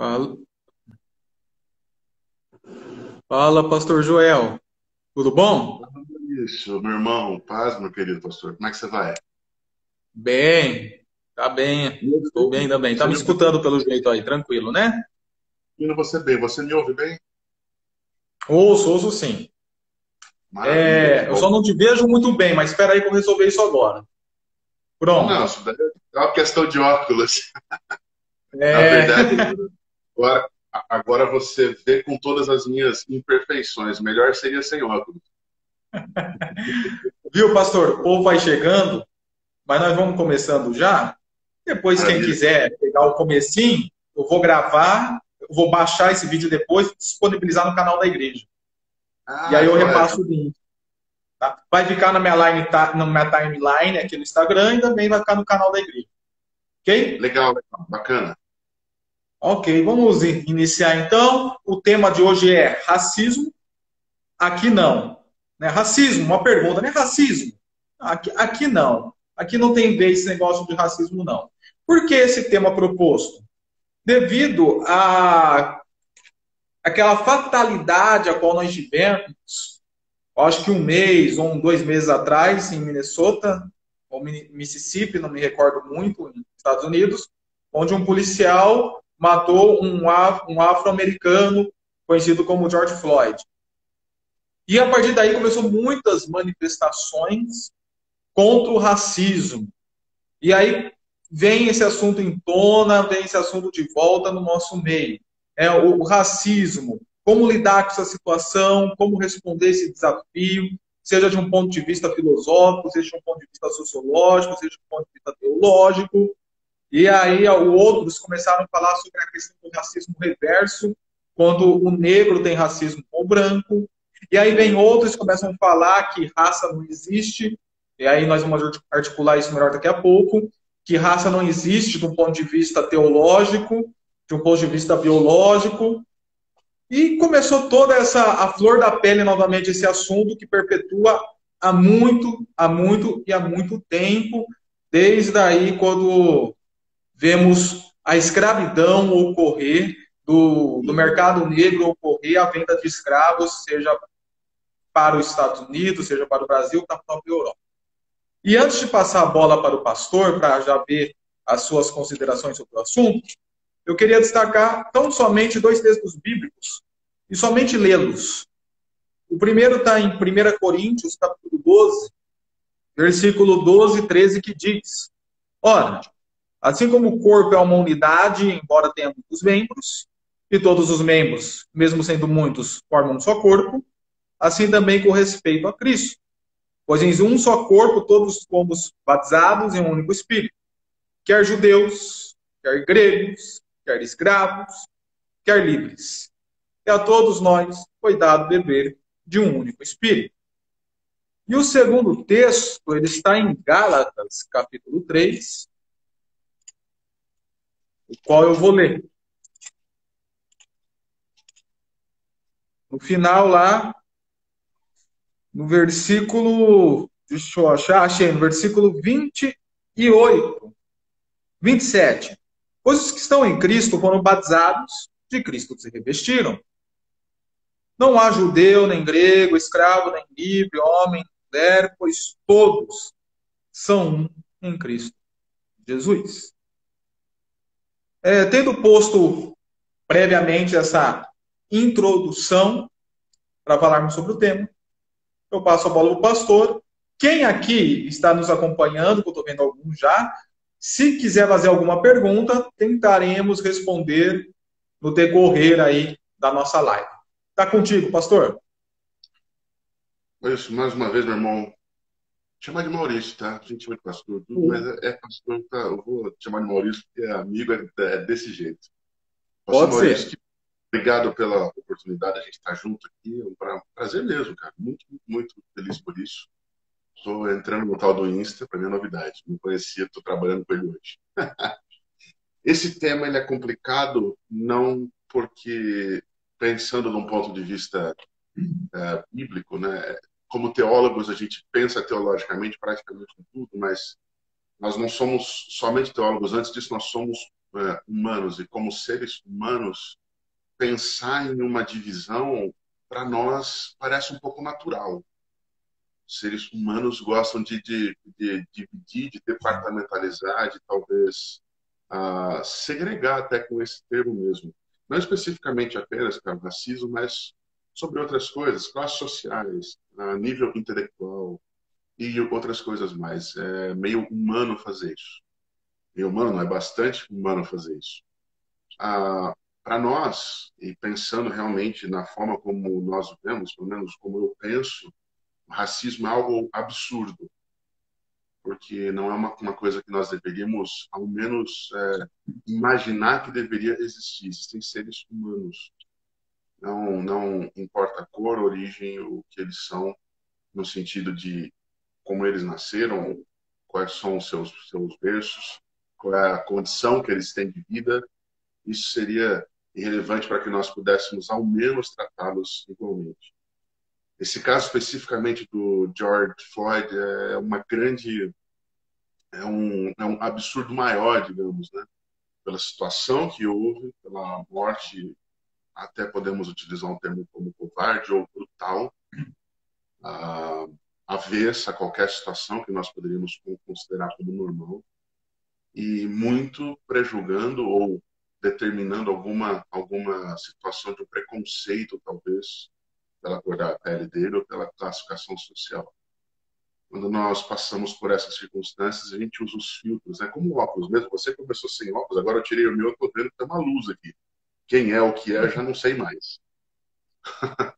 Fala. Fala, pastor Joel. Tudo bom? Isso, meu irmão. Paz, meu querido pastor. Como é que você vai? Bem, tá bem. Estou bem também. Tá me escutando pelo jeito aí, tranquilo, né? Ouvindo você bem. Você me ouve bem? Ouço, ouço sim. É, eu só não te vejo muito bem, mas espera aí que eu resolver isso agora. Pronto. Não, isso daí é uma questão de óculos. É... Na verdade, agora, agora você vê com todas as minhas imperfeições. Melhor seria sem óculos. Viu, pastor? O povo vai chegando, mas nós vamos começando já. Depois, quem quiser pegar o comecinho, eu vou gravar, eu vou baixar esse vídeo depois disponibilizar no canal da igreja. Ah, e aí eu repasso o link. Tá? Vai ficar na minha, line, na minha timeline aqui no Instagram e também vai ficar no canal da igreja. Ok? Legal. bacana. Ok, vamos iniciar então. O tema de hoje é racismo. Aqui não. Né? Racismo, uma pergunta, né? Racismo? Aqui, aqui não. Aqui não tem vez esse negócio de racismo, não. Por que esse tema proposto? Devido a aquela fatalidade a qual nós tivemos, acho que um mês ou dois meses atrás, em Minnesota, ou Mississippi, não me recordo muito, nos Estados Unidos, onde um policial matou um, um afro-americano conhecido como George Floyd. E a partir daí começou muitas manifestações contra o racismo. E aí vem esse assunto em tona, vem esse assunto de volta no nosso meio é, o, racismo, como lidar com essa situação, como responder esse desafio, seja de um ponto de vista filosófico, seja de um ponto de vista sociológico, seja de um ponto de vista teológico. E aí outros começaram a falar sobre a questão do racismo reverso, quando o negro tem racismo com o branco. E aí vem outros que começam a falar que raça não existe, e aí nós vamos articular isso melhor daqui a pouco, que raça não existe do ponto de vista teológico, de um ponto de vista biológico. E começou toda essa, a flor da pele novamente, esse assunto que perpetua há muito, há muito e há muito tempo, desde aí quando vemos a escravidão ocorrer, do, do mercado negro ocorrer, a venda de escravos, seja para os Estados Unidos, seja para o Brasil, para a própria Europa. E antes de passar a bola para o pastor, para já ver as suas considerações sobre o assunto, eu queria destacar tão somente dois textos bíblicos e somente lê-los. O primeiro está em 1 Coríntios, capítulo 12, versículo 12 e 13, que diz: Ora, assim como o corpo é uma unidade, embora tenha muitos membros, e todos os membros, mesmo sendo muitos, formam um só corpo, assim também com respeito a Cristo. Pois em um só corpo todos fomos batizados em um único Espírito, quer judeus, quer gregos, quer escravos, quer livres. E a todos nós foi dado beber de um único Espírito. E o segundo texto, ele está em Gálatas, capítulo 3, o qual eu vou ler. No final lá, no versículo, deixa eu achar, achei, no versículo 28, 27. Pois os que estão em Cristo foram batizados, de Cristo se revestiram. Não há judeu, nem grego, escravo, nem livre, homem, mulher, pois todos são um em Cristo Jesus. É, tendo posto previamente essa introdução para falarmos sobre o tema, eu passo a bola para o pastor. Quem aqui está nos acompanhando, que eu estou vendo alguns já, se quiser fazer alguma pergunta, tentaremos responder no decorrer aí da nossa live. Tá contigo, pastor? Isso, mais uma vez, meu irmão. Chamar de Maurício, tá? A gente chama de pastor, tudo, mas é, pastor, tá? Eu vou chamar de Maurício, porque é amigo, é, é desse jeito. Pastor Pode Maurício, ser. obrigado pela oportunidade de a gente estar junto aqui. É um prazer mesmo, cara. Muito, muito, muito feliz por isso. Estou entrando no tal do Insta, para mim é novidade. Não conhecia, estou trabalhando com ele hoje. Esse tema ele é complicado não porque, pensando num ponto de vista é, bíblico, né? Como teólogos, a gente pensa teologicamente praticamente em tudo, mas nós não somos somente teólogos. Antes disso, nós somos é, humanos e como seres humanos, pensar em uma divisão, para nós, parece um pouco natural. Seres humanos gostam de, de, de dividir, de departamentalizar, de talvez uh, segregar até com esse termo mesmo. Não especificamente apenas para o racismo, mas sobre outras coisas, classes sociais, a nível intelectual e outras coisas mais. É meio humano fazer isso. Meio humano não, é bastante humano fazer isso. Ah, para nós, e pensando realmente na forma como nós vemos, pelo menos como eu penso, racismo é algo absurdo. Porque não é uma, uma coisa que nós deveríamos, ao menos, é, imaginar que deveria existir. Existem seres humanos não, não importa cor, origem, o que eles são, no sentido de como eles nasceram, quais são os seus, seus berços, qual é a condição que eles têm de vida, isso seria irrelevante para que nós pudéssemos ao menos tratá-los igualmente. Esse caso especificamente do George Floyd é uma grande é um, é um absurdo maior, digamos, né? Pela situação que houve, pela morte até podemos utilizar um termo como covarde ou brutal, avessa a qualquer situação que nós poderíamos considerar como normal, e muito prejulgando ou determinando alguma, alguma situação de preconceito, talvez, pela cor da pele dele ou pela classificação social. Quando nós passamos por essas circunstâncias, a gente usa os filtros, né? Como óculos mesmo. Você começou sem óculos, agora eu tirei o meu, estou vendo que tem uma luz aqui. Quem é o que é, já não sei mais.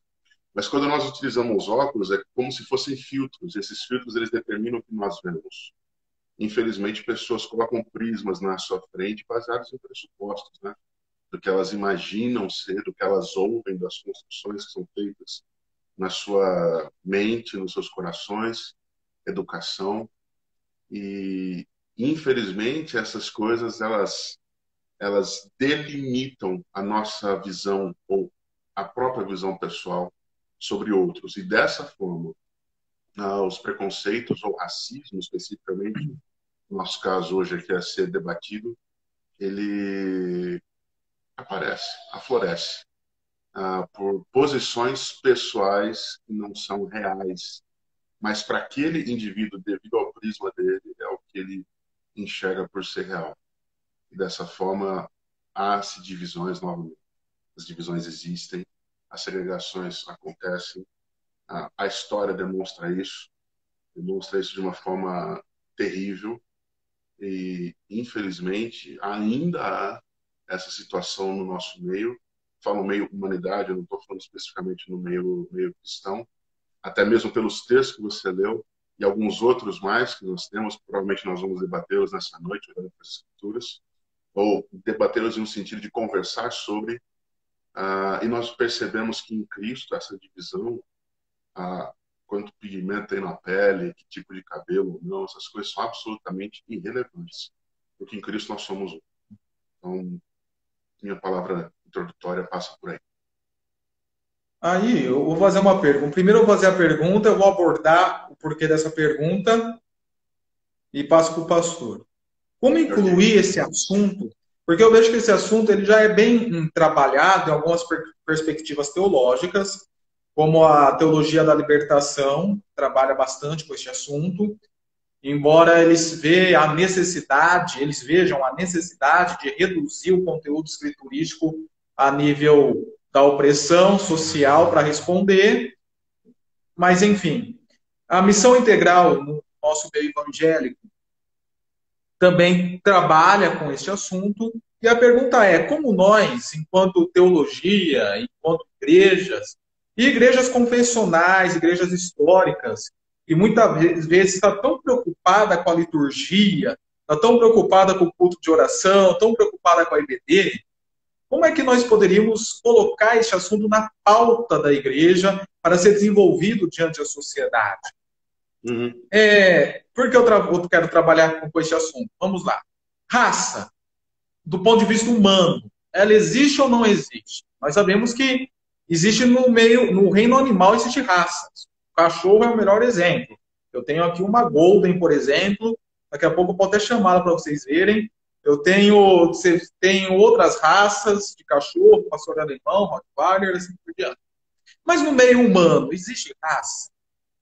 Mas quando nós utilizamos óculos, é como se fossem filtros. Esses filtros eles determinam o que nós vemos. Infelizmente, pessoas colocam prismas na sua frente baseados em pressupostos, né? Do que elas imaginam ser, do que elas ouvem, das construções que são feitas na sua mente, nos seus corações, educação. E, infelizmente, essas coisas, elas elas delimitam a nossa visão ou a própria visão pessoal sobre outros. E dessa forma, ah, os preconceitos ou racismo, especificamente, no nosso caso hoje aqui a ser debatido, ele aparece, aflorece ah, por posições pessoais que não são reais, mas para aquele indivíduo, devido ao prisma dele, é o que ele enxerga por ser real. E dessa forma, há-se divisões novamente. As divisões existem, as segregações acontecem. A, história demonstra isso, demonstra isso de uma forma terrível. E, infelizmente, ainda há essa situação no nosso meio. Falo meio humanidade, eu não estou falando especificamente no meio, meio cristão. Até mesmo pelos textos que você leu e alguns outros mais que nós temos, provavelmente nós vamos debatê-los nessa noite, olhando para as escrituras ou debatê-los em um sentido de conversar sobre, uh, e nós percebemos que em Cristo essa divisão, uh, quanto pigmento tem na pele, que tipo de cabelo, não, essas coisas são absolutamente irrelevantes, porque em Cristo nós somos um. Então, minha palavra introdutória passa por aí. Aí, eu vou fazer uma pergunta. Primeiro eu vou fazer a pergunta, eu vou abordar o porquê dessa pergunta e passo para o pastor. Como incluir esse assunto? Porque eu vejo que esse assunto ele já é bem trabalhado em algumas per perspectivas teológicas, como a teologia da libertação trabalha bastante com este assunto, embora eles vejam a necessidade, eles vejam a necessidade de reduzir o conteúdo escriturístico a nível da opressão social para responder, mas enfim, a missão integral no nosso meio evangélico também trabalha com este assunto. E a pergunta é: como nós, enquanto teologia, enquanto igrejas, e igrejas confessionais, igrejas históricas, que muitas vezes está tão preocupada com a liturgia, está tão preocupada com o culto de oração, tão preocupada com a IBD, como é que nós poderíamos colocar este assunto na pauta da igreja para ser desenvolvido diante da sociedade? Uhum. É, por que eu, eu quero trabalhar com, esse assunto? Vamos lá. Raça, do ponto de vista humano, ela existe ou não existe? Nós sabemos que existe no meio, no reino animal existe raças. O cachorro é o melhor exemplo. Eu tenho aqui uma golden, por exemplo. Daqui a pouco eu posso até chamá-la para vocês verem. Eu tenho, tem outras raças de cachorro, pastor alemão, Rottweiler, assim por diante. Mas no meio humano, existe raça?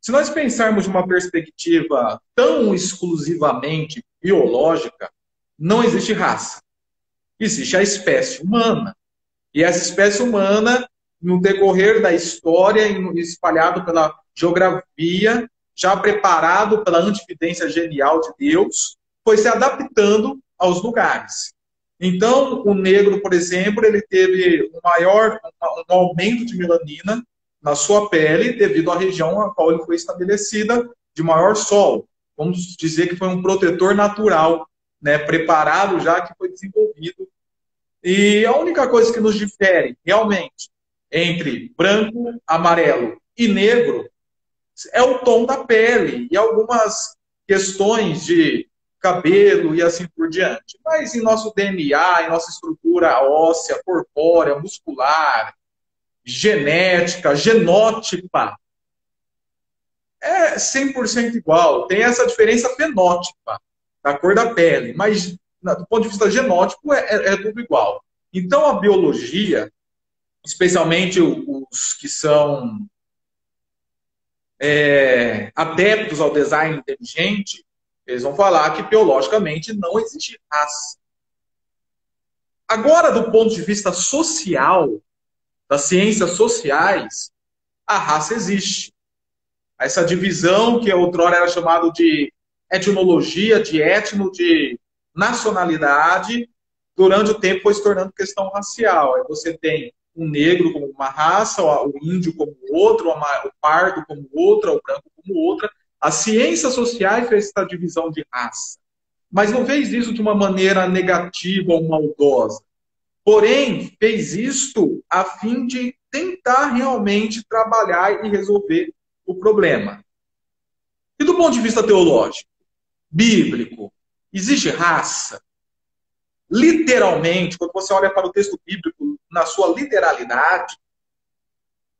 Se nós pensarmos de uma perspectiva tão exclusivamente biológica, não existe raça. Existe a espécie humana. E essa espécie humana, no decorrer da história, espalhado pela geografia, já preparado pela antividência genial de Deus, foi se adaptando aos lugares. Então, o negro, por exemplo, ele teve um maior um aumento de melanina na sua pele devido à região a qual ele foi estabelecida de maior sol. Vamos dizer que foi um protetor natural, né, preparado já que foi desenvolvido. E a única coisa que nos difere realmente entre branco, amarelo e negro é o tom da pele e algumas questões de cabelo e assim por diante. Mas em nosso DNA, em nossa estrutura óssea, corpórea, muscular, genética, genótipa, é 100% igual. Tem essa diferença fenótipa, da cor da pele, mas do ponto de vista genótipo é, é, é tudo igual. Então a biologia, especialmente os que são é, adeptos ao design inteligente, eles vão falar que biologicamente não existe raça. Agora, do ponto de vista social, das ciências sociais, a raça existe. Essa divisão que outrora era chamado de etnologia, de etno, de nacionalidade, durante o tempo foi se tornando questão racial. Aí você tem o negro como uma raça, o índio como outro, o pardo como outra, o branco como outra. As ciências sociais fez essa divisão de raça, mas não fez isso de uma maneira negativa ou maldosa. Porém, fez isto a fim de tentar realmente trabalhar e resolver o problema. E do ponto de vista teológico, bíblico, existe raça? Literalmente, quando você olha para o texto bíblico na sua literalidade,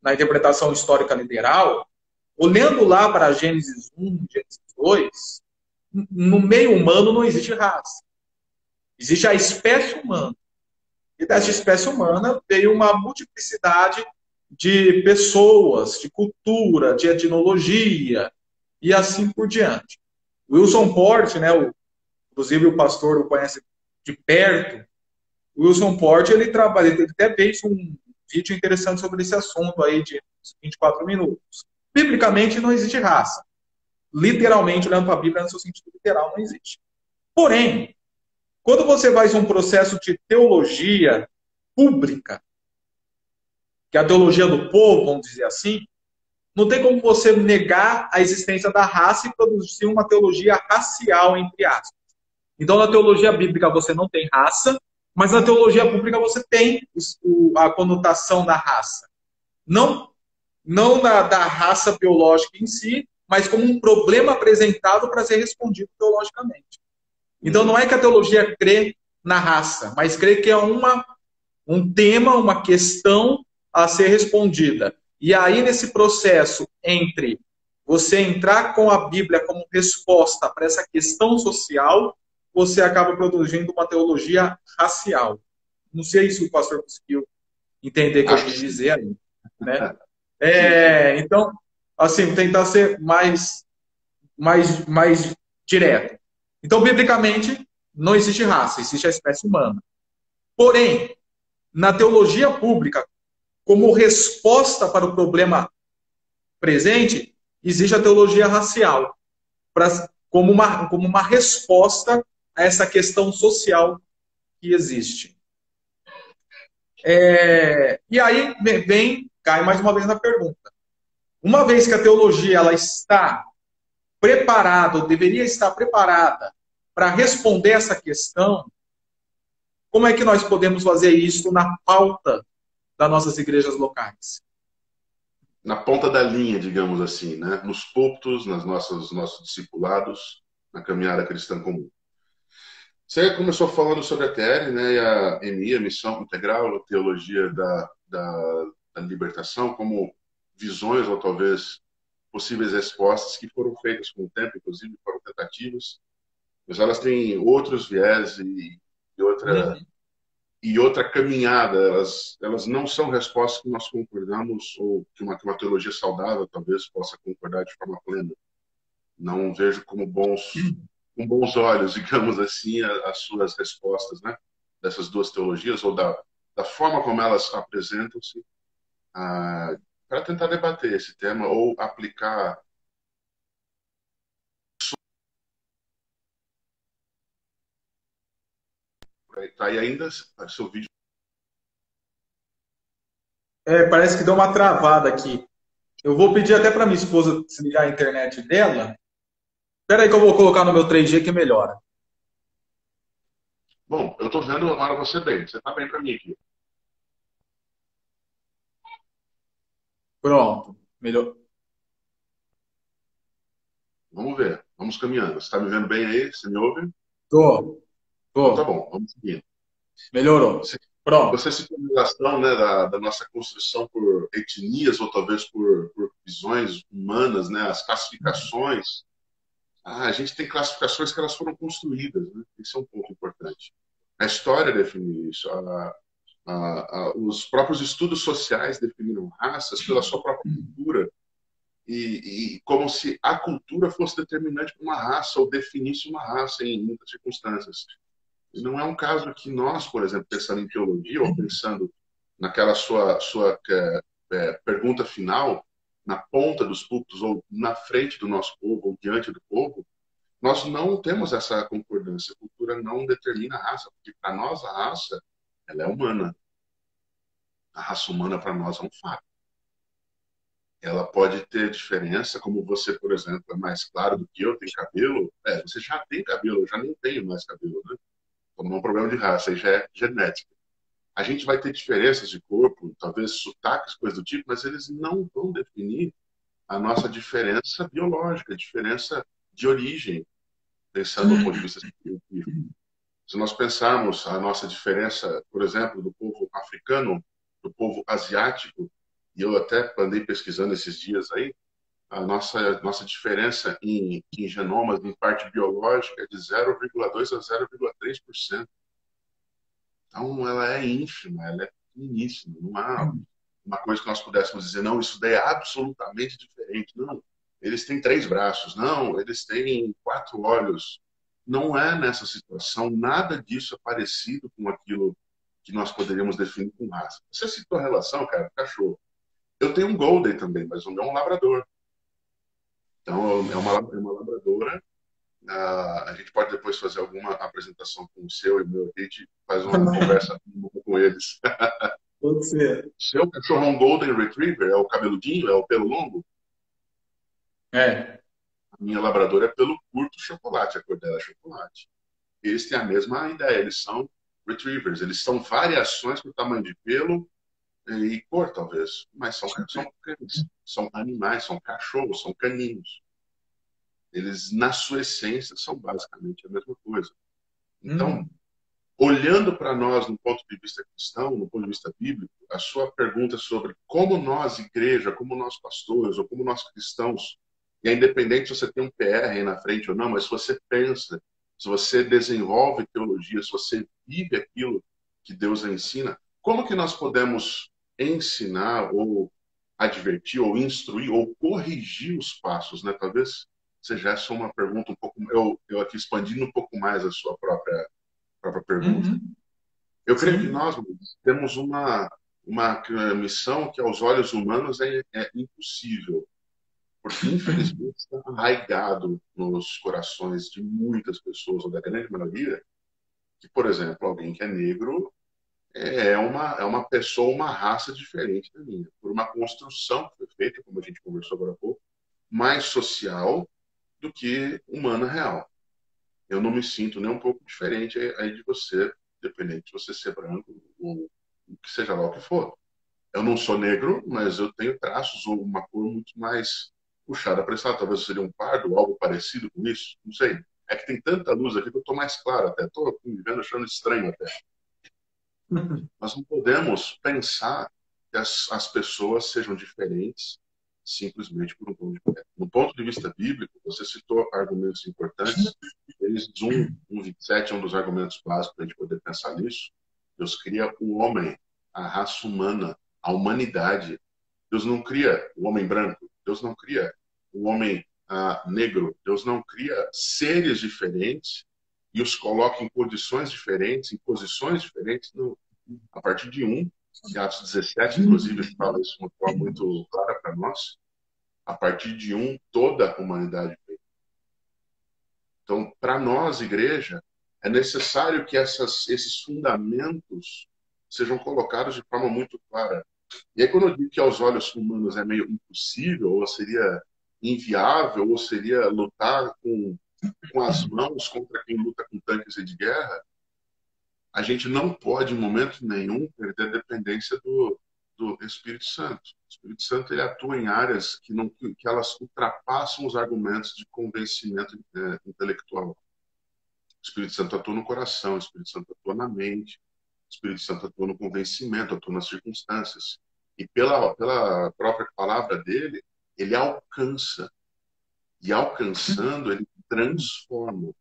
na interpretação histórica literal, olhando lá para Gênesis 1, Gênesis 2, no meio humano não existe raça. Existe a espécie humana. E dessa espécie humana veio uma multiplicidade de pessoas, de cultura, de etnologia e assim por diante. Wilson Porte, né, o, inclusive o pastor o conhece de perto, Wilson Porte, ele trabalha, ele até fez um vídeo interessante sobre esse assunto aí de 24 minutos. Biblicamente não existe raça. Literalmente, olhando para a Bíblia, no seu sentido literal, não existe. Porém, quando você faz um processo de teologia pública, que é a teologia do povo, vamos dizer assim, não tem como você negar a existência da raça e produzir uma teologia racial, entre aspas. Então, na teologia bíblica você não tem raça, mas na teologia pública você tem a conotação da raça. Não, não da, da raça biológica em si, mas como um problema apresentado para ser respondido teologicamente. Então não é que a teologia crê na raça, mas crê que é uma, um tema, uma questão a ser respondida. E aí, nesse processo entre você entrar com a Bíblia como resposta para essa questão social, você acaba produzindo uma teologia racial. Não sei se o pastor conseguiu entender o que eu quis dizer aí. Né? É, então, assim, tentar ser mais, mais, mais direto. Então, biblicamente, não existe raça, existe a espécie humana. Porém, na teologia pública, como resposta para o problema presente, existe a teologia racial, pra, como, uma, como uma resposta a essa questão social que existe. É, e aí vem, cai mais uma vez na pergunta. Uma vez que a teologia ela está preparada, deveria estar preparada para responder essa questão, como é que nós podemos fazer isso na pauta das nossas igrejas locais? Na ponta da linha, digamos assim, né? nos púlpitos, nas nossas nossos discipulados, na caminhada cristã comum. Você começou falando sobre a TR, né, e a EMI, a Missão Integral, a Teologia da, da, da Libertação, como visões ou talvez possíveis respostas que foram feitas com o tempo, inclusive foram tentativas, mas elas têm outros viés e e outra uhum. e outra caminhada. Elas elas não são respostas que nós concordamos ou que uma, que uma teologia saudável talvez possa concordar de forma plena. Não vejo como bons com bons olhos, digamos assim, as suas respostas, né? Dessas duas teologias ou da da forma como elas apresentam-se, ah, para tentar debater esse tema ou aplicar Tá, e ainda seu vídeo. É, parece que deu uma travada aqui. Eu vou pedir até para minha esposa desligar a internet dela. Espera aí que eu vou colocar no meu 3G que melhora. Bom, eu estou vendo agora você bem. Você está bem para mim aqui. Pronto. Melhor. Vamos ver. Vamos caminhando. Você está me vendo bem aí? Você me ouve? Tô. Tô. Então, tá bom. Vamos seguindo. Melhorou. Você, Pronto. Você citou a né, da, da, nossa construção por etnias ou talvez por, por visões humanas, né, as classificações. Ah, a gente tem classificações que elas foram construídas. Né? Isso é um ponto importante. A história define isso. A, os próprios estudos sociais definiram raças pela sua própria cultura. E, e, como se a cultura fosse determinante para uma raça ou definisse uma raça em muitas circunstâncias. E não é um caso que nós, por exemplo, pensando em teologia ou pensando naquela sua, sua é, é, pergunta final, na ponta dos púlpitos ou na frente do nosso povo ou diante do povo, nós não temos essa concordância. A cultura não determina a raça, porque para nós a raça ela é humana. A raça humana para nós é um fato. Ela pode ter diferença, como você, por exemplo, é mais claro do que eu, tem cabelo. É, você já tem cabelo, eu já nem tenho mais cabelo, né? Então não é um problema de raça, aí já é genética. A gente vai ter diferenças de corpo, talvez sotaques, coisas do tipo, mas eles não vão definir a nossa diferença biológica, diferença de origem, pensando do ponto de vista científico. Se nós pensarmos a nossa diferença, por exemplo, do povo africano, do povo asiático, e eu até andei pesquisando esses dias aí, a nossa, nossa diferença em, em genomas, em parte biológica, é de 0,2% a 0,3%. Então, ela é ínfima, ela é pequeníssima. Não há uma coisa que nós pudéssemos dizer, não, isso daí é absolutamente diferente. Não, eles têm três braços. Não, eles têm quatro olhos não é nessa situação, nada disso é parecido com aquilo que nós poderíamos definir com raça. Você citou a relação, cara, cachorro. Eu tenho um Golden também, mas o meu é um labrador. Então, é uma, é uma labradora. Uh, a gente pode depois fazer alguma apresentação com o seu e o meu. A gente faz uma conversa com eles. Pode ser. Seu cachorro é um Golden Retriever? É o cabeludinho? É o pelo longo? É minha labradora é pelo curto chocolate, a cor dela é chocolate. Eles têm a mesma ideia, eles são retrievers, eles são variações do tamanho de pelo e cor, talvez, mas são, são, são animais, são cachorros, são caninos. Eles, na sua essência, são basicamente a mesma coisa. Então, hum. olhando para nós no ponto de vista cristão, no ponto de vista bíblico, a sua pergunta sobre como nós, igreja, como nós pastores, ou como nós cristãos, e é independente se você tem um PR aí na frente ou não, mas se você pensa, se você desenvolve teologia, se você vive aquilo que Deus ensina, como que nós podemos ensinar ou advertir ou instruir ou corrigir os passos, né? Talvez seja essa uma pergunta um pouco eu, eu aqui expandindo um pouco mais a sua própria própria pergunta. Uhum. Eu creio Sim. que nós temos uma uma missão que aos olhos humanos é, é impossível porque, infelizmente, está arraigado nos corações de muitas pessoas, ou da grande maioria, que, por exemplo, alguém que é negro é uma, é uma pessoa, uma raça diferente da minha, por uma construção que foi feita, como a gente conversou agora há pouco, mais social do que humana real. Eu não me sinto nem um pouco diferente aí de você, dependente de você ser branco ou que seja lá o que for. Eu não sou negro, mas eu tenho traços ou uma cor muito mais puxada para esse lado. Talvez seria um pardo, algo parecido com isso. Não sei. É que tem tanta luz aqui que eu estou mais claro até. Estou me vendo achando estranho até. Nós não podemos pensar que as, as pessoas sejam diferentes simplesmente por um tom de. No ponto de vista bíblico, você citou argumentos importantes. Eles 1, 1, 27 é um dos argumentos básicos para a gente poder pensar nisso. Deus cria o homem, a raça humana, a humanidade. Deus não cria o homem branco, Deus não cria o homem ah, negro, Deus não cria seres diferentes e os coloca em condições diferentes, em posições diferentes. No, a partir de um, em Atos 17, inclusive, fala isso de uma forma muito clara para nós. A partir de um, toda a humanidade veio. Então, para nós, igreja, é necessário que essas, esses fundamentos sejam colocados de forma muito clara. E aí, quando eu digo que aos olhos humanos é meio impossível, ou seria inviável, ou seria lutar com, com as mãos contra quem luta com tanques de guerra, a gente não pode, em momento nenhum, perder a dependência do, do Espírito Santo. O Espírito Santo ele atua em áreas que, não, que elas ultrapassam os argumentos de convencimento é, intelectual. O Espírito Santo atua no coração, o Espírito Santo atua na mente, o Espírito Santo atua no convencimento, atua nas circunstâncias. E pela, pela própria palavra dele, ele alcança. E alcançando, ele transforma.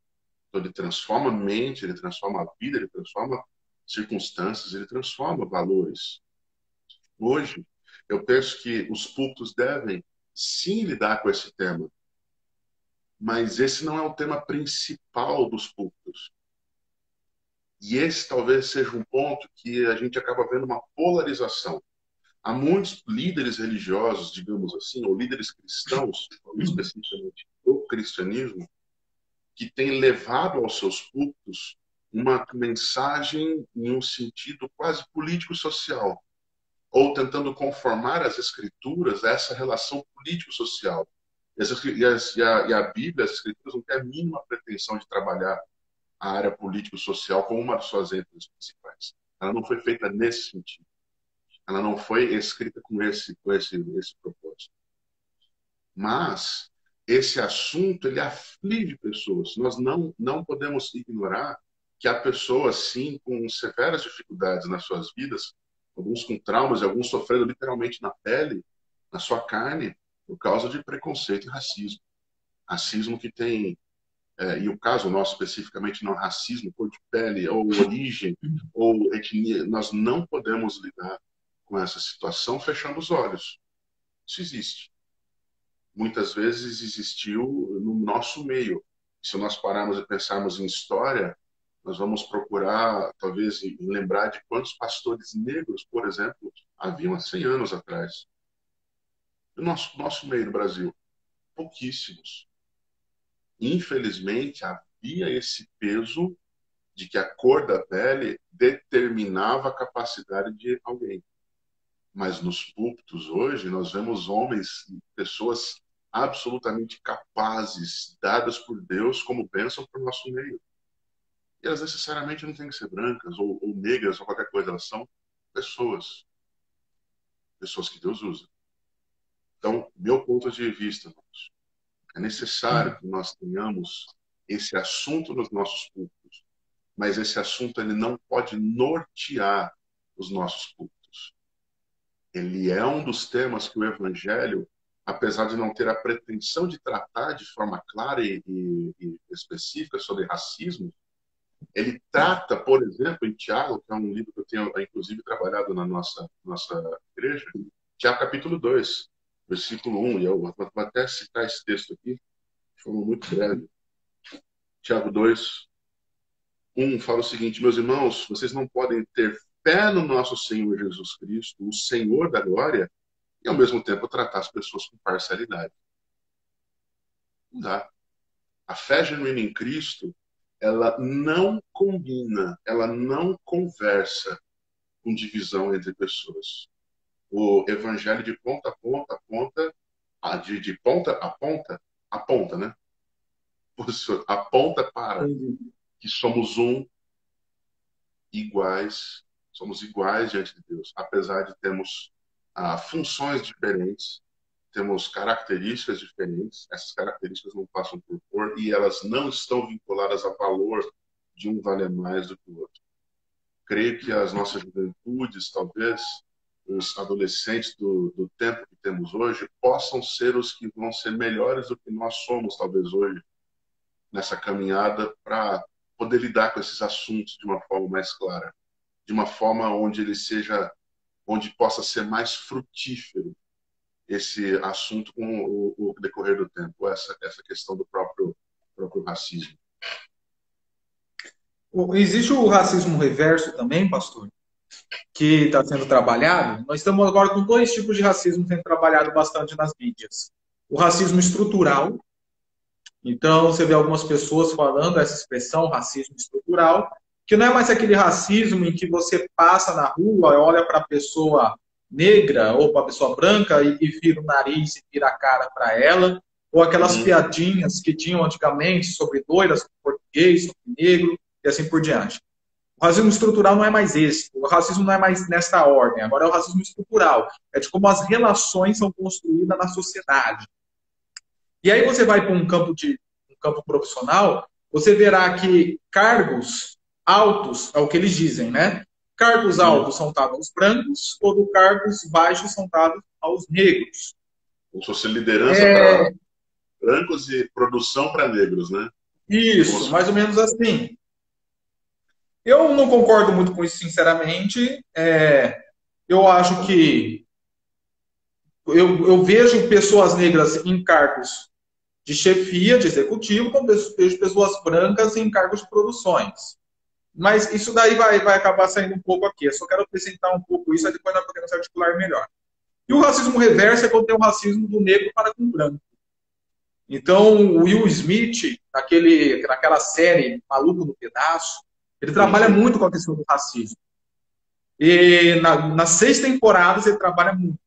Então, ele transforma a mente, ele transforma a vida, ele transforma circunstâncias, ele transforma valores. Hoje, eu penso que os púlpitos devem sim lidar com esse tema. Mas esse não é o tema principal dos púlpitos. E esse talvez seja um ponto que a gente acaba vendo uma polarização. Há muitos líderes religiosos, digamos assim, ou líderes cristãos, especificamente do cristianismo, que têm levado aos seus púlpitos uma mensagem em um sentido quase político-social, ou tentando conformar as escrituras a essa relação político-social. E, e, a, e a Bíblia, as escrituras, não têm a mínima pretensão de trabalhar a área político-social como uma de suas ênfases principais. Ela não foi feita nesse sentido. Ela não foi escrita com esse, com esse, esse propósito. Mas esse assunto ele aflige pessoas. Nós não não podemos ignorar que há pessoas sim com severas dificuldades nas suas vidas, alguns com traumas alguns sofrendo literalmente na pele, na sua carne, por causa de preconceito e racismo. Racismo que tem é, e o caso nosso especificamente não racismo, cor de pele, ou origem, ou etnia, nós não podemos lidar com essa situação fechando os olhos. Isso existe muitas vezes existiu no nosso meio. Se nós pararmos e pensarmos em história, nós vamos procurar, talvez, lembrar de quantos pastores negros, por exemplo, haviam há 100 anos atrás. No nosso, nosso meio do Brasil, pouquíssimos. Infelizmente, havia esse peso de que a cor da pele determinava a capacidade de alguém. Mas nos púlpitos hoje, nós vemos homens, pessoas absolutamente capazes, dadas por Deus como bênção para o nosso meio. E elas necessariamente não têm que ser brancas ou, ou negras ou qualquer coisa, elas são pessoas. Pessoas que Deus usa. Então, meu ponto de vista, irmãos, é necessário que nós tenhamos esse assunto nos nossos cultos, mas esse assunto ele não pode nortear os nossos cultos. Ele é um dos temas que o Evangelho apesar de não ter a pretensão de tratar de forma clara e, e, e, específica sobre racismo, ele trata, por exemplo, em Tiago, que é um livro que eu tenho, inclusive, trabalhado na nossa, nossa igreja, Tiago capítulo 2, versículo 1, e eu vou até citar esse texto aqui, de forma muito breve. Tiago 2, 1 fala o seguinte, meus irmãos, vocês não podem ter fé no nosso Senhor Jesus Cristo, o Senhor da glória, e ao mesmo tempo tratar as pessoas com parcialidade. Não dá. A fé genuína em Cristo, ela não combina, ela não conversa com divisão entre pessoas. O evangelho de ponta a ponta, a ponta, de, de ponta a ponta, aponta, né? Aponta para que somos um iguais, somos iguais diante de Deus, apesar de termos ah, funções diferentes, temos características diferentes, essas características não passam por cor e elas não estão vinculadas a valor de um valer mais do que o outro. Creio que as nossas juventudes, talvez, os adolescentes do, do tempo que temos hoje possam ser os que vão ser melhores do que nós somos, talvez hoje, nessa caminhada para poder lidar com esses assuntos de uma forma mais clara, de uma forma onde ele seja, onde possa ser mais frutífero esse assunto com o, o decorrer do tempo, essa, essa questão do próprio, próprio racismo. Existe o racismo reverso também, pastor, que está sendo trabalhado. Nós estamos agora com dois tipos de racismo sendo trabalhado bastante nas mídias. O racismo estrutural. Então, você vê algumas pessoas falando essa expressão, racismo estrutural, que não é mais aquele racismo em que você passa na rua, olha para a pessoa negra ou para a pessoa branca e, e vira o nariz e vira a cara para ela, ou aquelas uhum. piadinhas que tinham antigamente sobre doidas, sobre português, sobre negro e assim por diante. O racismo estrutural não é mais esse. O racismo não é mais nesta ordem. Agora é o racismo estrutural. É de como as relações são construídas na sociedade. E aí você vai para um campo de um campo profissional, você verá que cargos altos, é o que eles dizem, né? Cargos altos são dados aos brancos, ou cargos baixos são dados aos negros. Se fosse liderança é... para brancos e produção para negros, né? Isso, mais ou menos assim. Eu não concordo muito com isso, sinceramente. É, eu acho que eu, eu, vejo pessoas negras em cargos de chefia, de executivo, como vejo pessoas brancas em cargos de produções. Mas isso daí vai, vai acabar saindo um pouco aqui. Eu só quero apresentar um pouco isso, aí depois nós podemos articular melhor. E o racismo reverso é quando tem o racismo do negro para com o branco. Então, o Will Smith, naquele, naquela série Maluco no Pedaço, ele trabalha uhum. muito com a questão do racismo. E na, nas seis temporadas ele trabalha muito.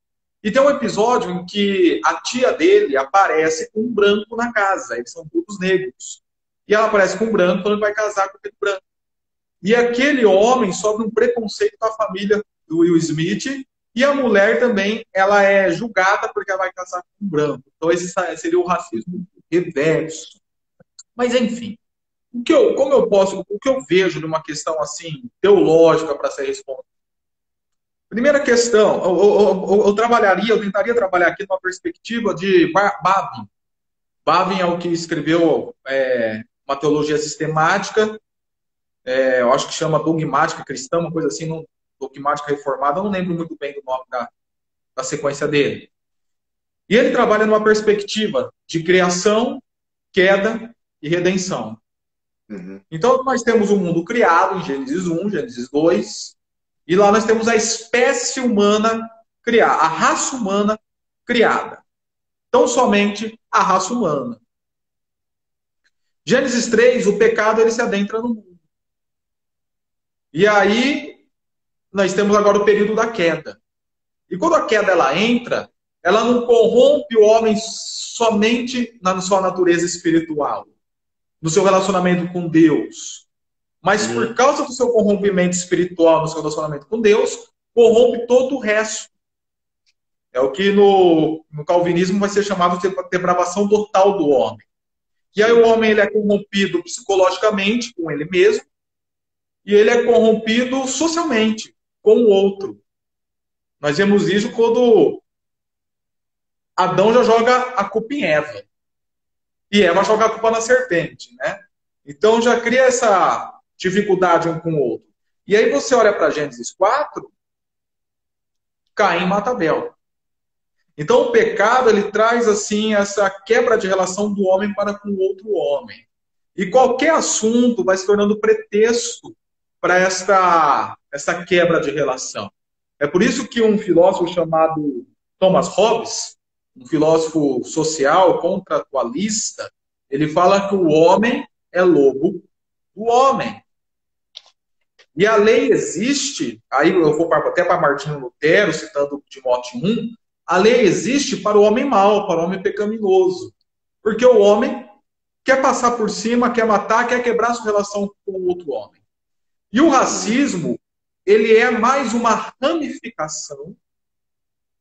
E tem um episódio em que a tia dele aparece com um branco na casa. Eles são todos negros. E ela aparece com um branco quando ele vai casar com aquele branco. E aquele homem sofre um preconceito com a família do Will Smith. E a mulher também, ela é julgada porque ela vai casar com um branco. Então esse seria o racismo reverso. Mas enfim, o que eu, como eu posso, o que eu vejo numa questão assim teológica para ser respondida? Primeira questão, eu, eu, eu, eu, trabalharia, eu tentaria trabalhar aqui numa perspectiva de Bavin. Bavin é o que escreveu é, uma teologia sistemática, é, eu acho que chama dogmática cristã, uma coisa assim, não, dogmática reformada, eu não lembro muito bem do nome da, da sequência dele. E ele trabalha numa perspectiva de criação, queda e redenção. Uhum. Então, nós temos o um mundo criado em Gênesis 1, Gênesis 2, e lá nós temos a espécie humana criada, a raça humana criada. Então, somente a raça humana. Gênesis 3, o pecado ele se adentra no mundo. E aí, nós temos agora o período da queda. E quando a queda ela entra, ela não corrompe o homem somente na sua natureza espiritual no seu relacionamento com Deus. Mas por causa do seu corrompimento espiritual no seu relacionamento com Deus, corrompe todo o resto. É o que no, no calvinismo vai ser chamado de depravação total do homem. E aí o homem ele é corrompido psicologicamente com ele mesmo, e ele é corrompido socialmente com o outro. Nós vemos isso quando Adão já joga a culpa em Eva e Eva joga a culpa na serpente, né? Então já cria essa dificuldade um com o outro. E aí você olha para Gênesis 4, Caim mata Abel. Então o pecado ele traz assim essa quebra de relação do homem para com o outro homem. E qualquer assunto vai se tornando pretexto para esta, esta quebra de relação. É por isso que um filósofo chamado Thomas Hobbes, um filósofo social, contratualista, ele fala que o homem é lobo do homem. E a lei existe, aí eu vou até para Martinho Lutero, citando Timóteo 1, a lei existe para o homem mau, para o homem pecaminoso. Porque o homem quer passar por cima, quer matar, quer quebrar sua relação com o outro homem. E o racismo, ele é mais uma ramificação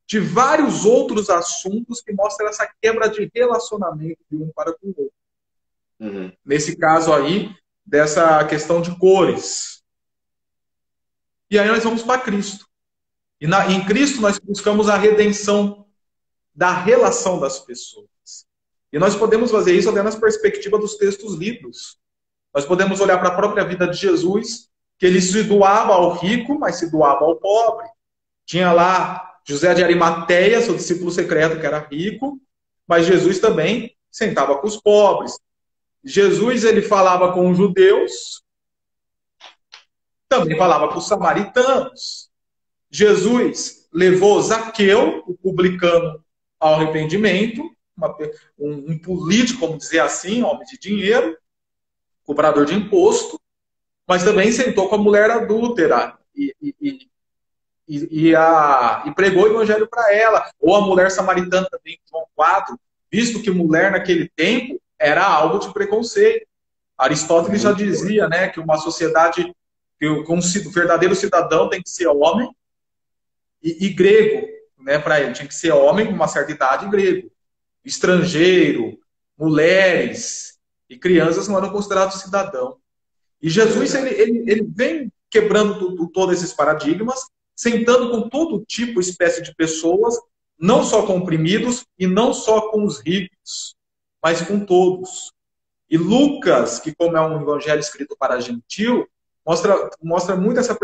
de vários outros assuntos que mostram essa quebra de relacionamento de um para com o outro. Uhum. Nesse caso aí, dessa questão de cores. E aí nós vamos para Cristo. E na, em Cristo nós buscamos a redenção da relação das pessoas. E nós podemos fazer isso até nas perspectivas dos textos lidos. Nós podemos olhar para a própria vida de Jesus, que ele se doava ao rico, mas se doava ao pobre. Tinha lá José de Arimateia, seu discípulo secreto, que era rico, mas Jesus também sentava com os pobres. Jesus ele falava com os judeus, também falava com os samaritanos. Jesus levou Zaqueu, o publicano, ao arrependimento, uma, um, um, político, vamos dizer assim, homem de dinheiro, cobrador de imposto, mas também sentou com a mulher adúltera e, e, e, e a, pregou o evangelho para ela. Ou a mulher samaritana também, João 4, visto que mulher naquele tempo era algo de preconceito. Aristóteles já dizia né, que uma sociedade, que um verdadeiro cidadão tem que ser homem e, e grego, né, para ele. Tinha que ser homem com uma certa idade grego. Estrangeiro, mulheres e crianças não eram considerados cidadão. E Jesus ele, ele, ele vem quebrando tudo, todos esses paradigmas, sentando com todo tipo, espécie de pessoas, não só com oprimidos e não só com os ricos, mas com todos. E Lucas, que como é um evangelho escrito para gentil, mostra, mostra muito essa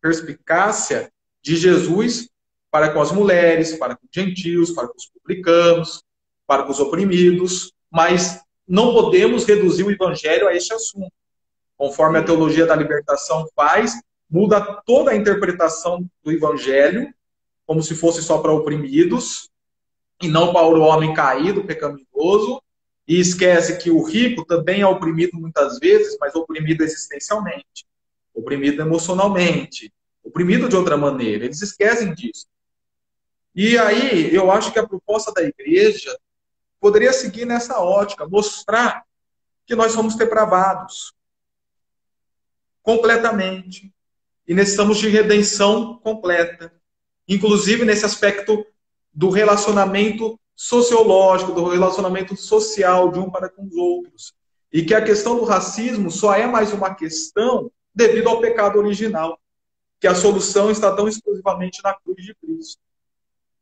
perspicácia de Jesus para com as mulheres, para com os gentios, para com os publicanos, para com os oprimidos, mas não podemos reduzir o evangelho a este assunto. Conforme a teologia da libertação faz, muda toda a interpretação do evangelho, como se fosse só para oprimidos, e não para o homem caído, pecaminoso, e esquece que o rico também é oprimido muitas vezes, mas oprimido existencialmente, oprimido emocionalmente, oprimido de outra maneira. Eles esquecem disso. E aí, eu acho que a proposta da igreja poderia seguir nessa ótica, mostrar que nós somos depravados completamente e necessitamos de redenção completa, inclusive nesse aspecto do relacionamento sociológico, do relacionamento social de um para com os outros. E que a questão do racismo só é mais uma questão devido ao pecado original, que a solução está tão exclusivamente na cruz de Cristo.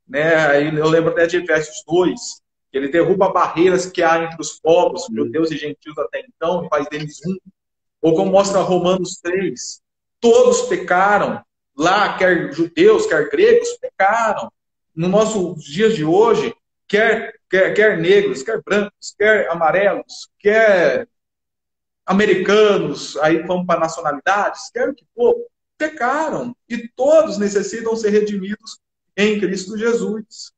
Né? Eu lembro até de Efésios 2, que ele derruba barreiras que há entre os povos, judeus e gentios até então, e faz deles um. Ou como mostra Romanos 3, todos pecaram, lá, quer judeus, quer gregos, pecaram no nossos dias de hoje, quer, quer, quer negros, quer brancos, quer amarelos, quer americanos, aí vamos para nacionalidades, quer o que for, pecaram. E todos necessitam ser redimidos em Cristo Jesus.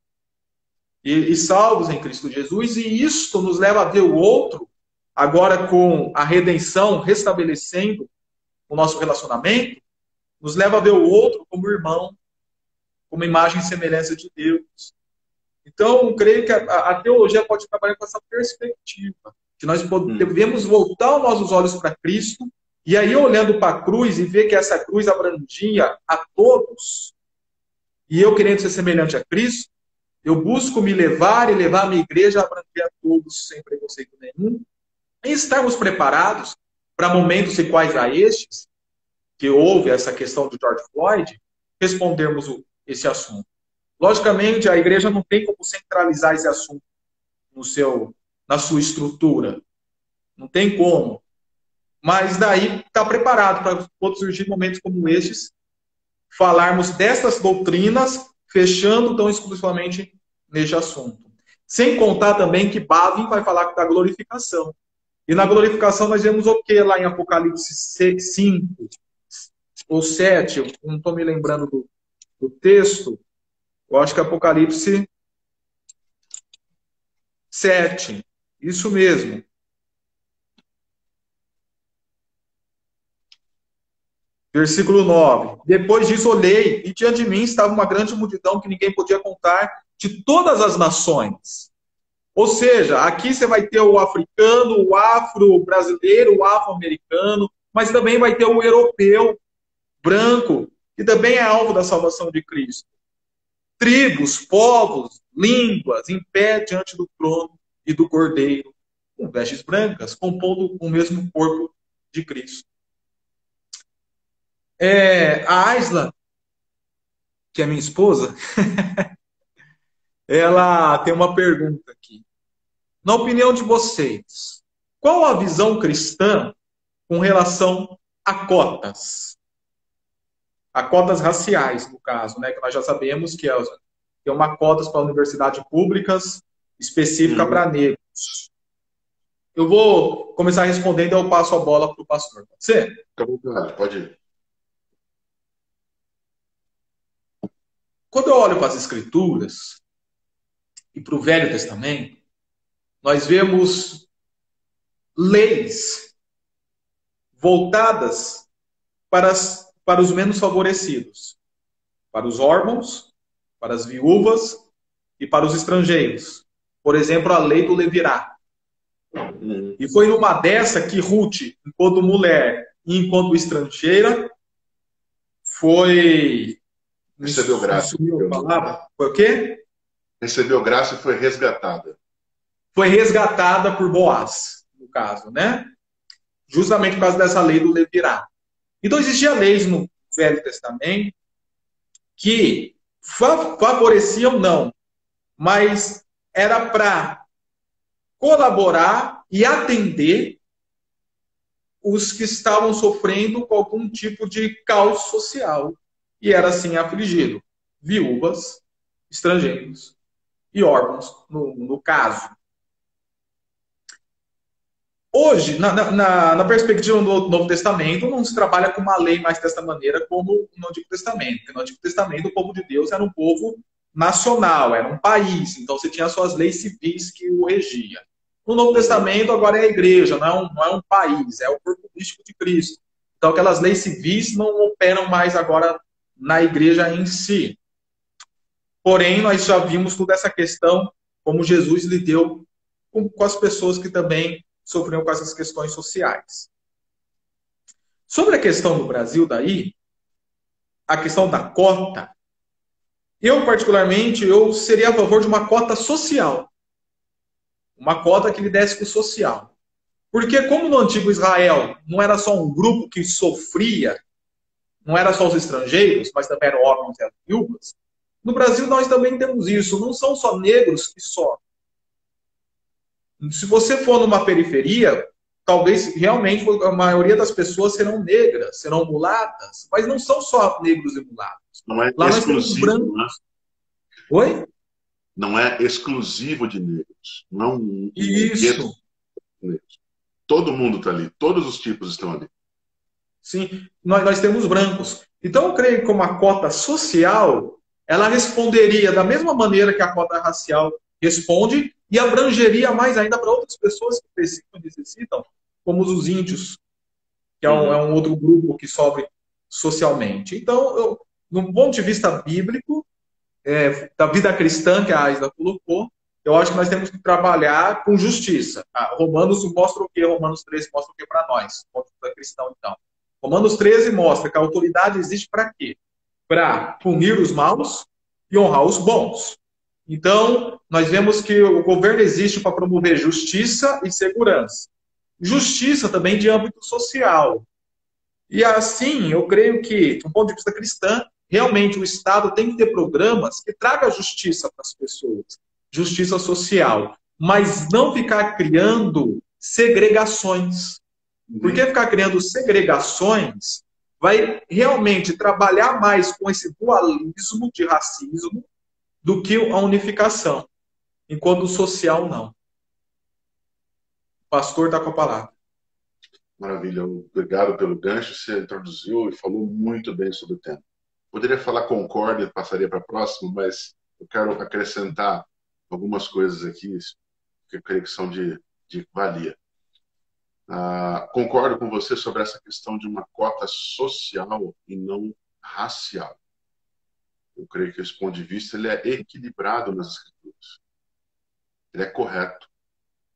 E, e salvos em Cristo Jesus, e isto nos leva a ver o outro, agora com a redenção restabelecendo o nosso relacionamento, nos leva a ver o outro como irmão, como imagem e semelhança de Deus. Então, creio que a, a, teologia pode trabalhar com essa perspectiva, que nós hum. devemos voltar os nossos olhos para Cristo, e aí olhando para a cruz e ver que essa cruz abrangia a todos, e eu querendo ser semelhante a Cristo, eu busco me levar e levar a minha igreja a abranger a todos sem preconceito nenhum, e estarmos preparados para momentos iguais a estes, que houve essa questão do George Floyd, respondermos esse assunto. Logicamente, a igreja não tem como centralizar esse assunto no seu, na sua estrutura. Não tem como. Mas daí está preparado para quando surgir momentos como estes, falarmos dessas doutrinas, fechando tão exclusivamente neste assunto. Sem contar também que Bavin vai falar da glorificação. E na glorificação nós vemos o que lá em Apocalipse 5 ou 7, eu não estou me lembrando do, o texto, eu acho que é Apocalipse 7. Isso mesmo. Versículo 9. Depois disso olhei, e diante de mim estava uma grande multidão que ninguém podia contar, de todas as nações. Ou seja, aqui você vai ter o africano, o afro-brasileiro, o afro-americano, mas também vai ter o europeu, branco, que também é alvo da salvação de Cristo. Tribos, povos, línguas, em pé diante do trono e do cordeiro, com vestes brancas, compondo o mesmo corpo de Cristo. É, a Aisla, que é minha esposa, ela tem uma pergunta aqui. Na opinião de vocês, qual a visão cristã com relação a cotas? A cotas raciais, no caso, né? Que nós já sabemos que é, é uma cotas para universidades públicas específica uhum. para negros. Eu vou começar respondendo, eu passo a bola para o pastor. Pode ser? Pode ir. Quando eu olho para as Escrituras e para o Velho Testamento, nós vemos leis voltadas para, as, para os menos favorecidos, para os órfãos, para as viúvas e para os estrangeiros. Por exemplo, a lei do Levirá. E foi numa dessa que Ruth, enquanto mulher e enquanto estrangeira, foi Recebeu graça. Foi o quê? Recebeu graça e foi resgatada. Foi resgatada por Boaz, no caso, né? Justamente por causa dessa lei do Levirá. Então, existiam leis no Velho Testamento que favoreciam, não, mas era para colaborar e atender os que estavam sofrendo com algum tipo de caos social e era assim afligido. Viúvas, estrangeiros e órfãos, no, no caso. Hoje, na, na, na, perspectiva do Novo Testamento, não se trabalha com uma lei mais desta maneira como no Antigo Testamento. Porque no Antigo Testamento, o povo de Deus era um povo nacional, era um país. Então, você tinha suas leis civis que o regia. No Novo Testamento, agora é a igreja, não é um, não é um país, é o corpo místico de Cristo. Então, aquelas leis civis não operam mais agora na igreja em si. Porém, nós já vimos toda essa questão, como Jesus lidou com, com as pessoas que também sofriam com essas questões sociais. Sobre a questão do Brasil, daí, a questão da cota, eu, particularmente, eu seria a favor de uma cota social. Uma cota que lhe desse para o social. Porque como no antigo Israel não era só um grupo que sofria não era só os estrangeiros, mas também eram órfãos e as viúvas. No Brasil nós também temos isso. Não são só negros que sofrem. Se você for numa periferia, talvez realmente a maioria das pessoas serão negras, serão mulatas, mas não são só negros e mulatos. Não é Lá exclusivo, brancos. Né? Oi? Não é exclusivo de negros. Não Isso. Todo mundo está ali, todos os tipos estão ali. Sim, nós, nós temos brancos. Então, eu creio que como a cota social, ela responderia da mesma maneira que a cota racial responde e abrangeria mais ainda para outras pessoas que precisam, necessitam, como os índios, que é um, uhum. é um outro grupo que sofre socialmente. Então, eu, no ponto de vista bíblico, é, da vida cristã que a Aisla colocou, eu acho que nós temos que trabalhar com justiça. Ah, Romanos mostra o que? Romanos 3 mostra o que para nós, ponto de vista cristão, então. Romanos 13 mostra que a autoridade existe para quê? Para punir os maus e honrar os bons. Então, nós vemos que o governo existe para promover justiça e segurança. Justiça também de âmbito social. E assim, eu creio que, do ponto de vista cristão, realmente o Estado tem que ter programas que tragam justiça para as pessoas, justiça social, mas não ficar criando segregações. Porque ficar criando segregações vai realmente trabalhar mais com esse dualismo de racismo do que a unificação, enquanto o social não. O pastor está com a palavra. Maravilha, obrigado pelo gancho. Você introduziu e falou muito bem sobre o tema. Poderia falar concórdia e passaria para a próxima, mas eu quero acrescentar algumas coisas aqui que eu creio que são de, de valia. Ah, concordo com você sobre essa questão de uma cota social e não racial. Eu creio que esse ponto de vista ele é equilibrado nas escrituras. Ele é correto.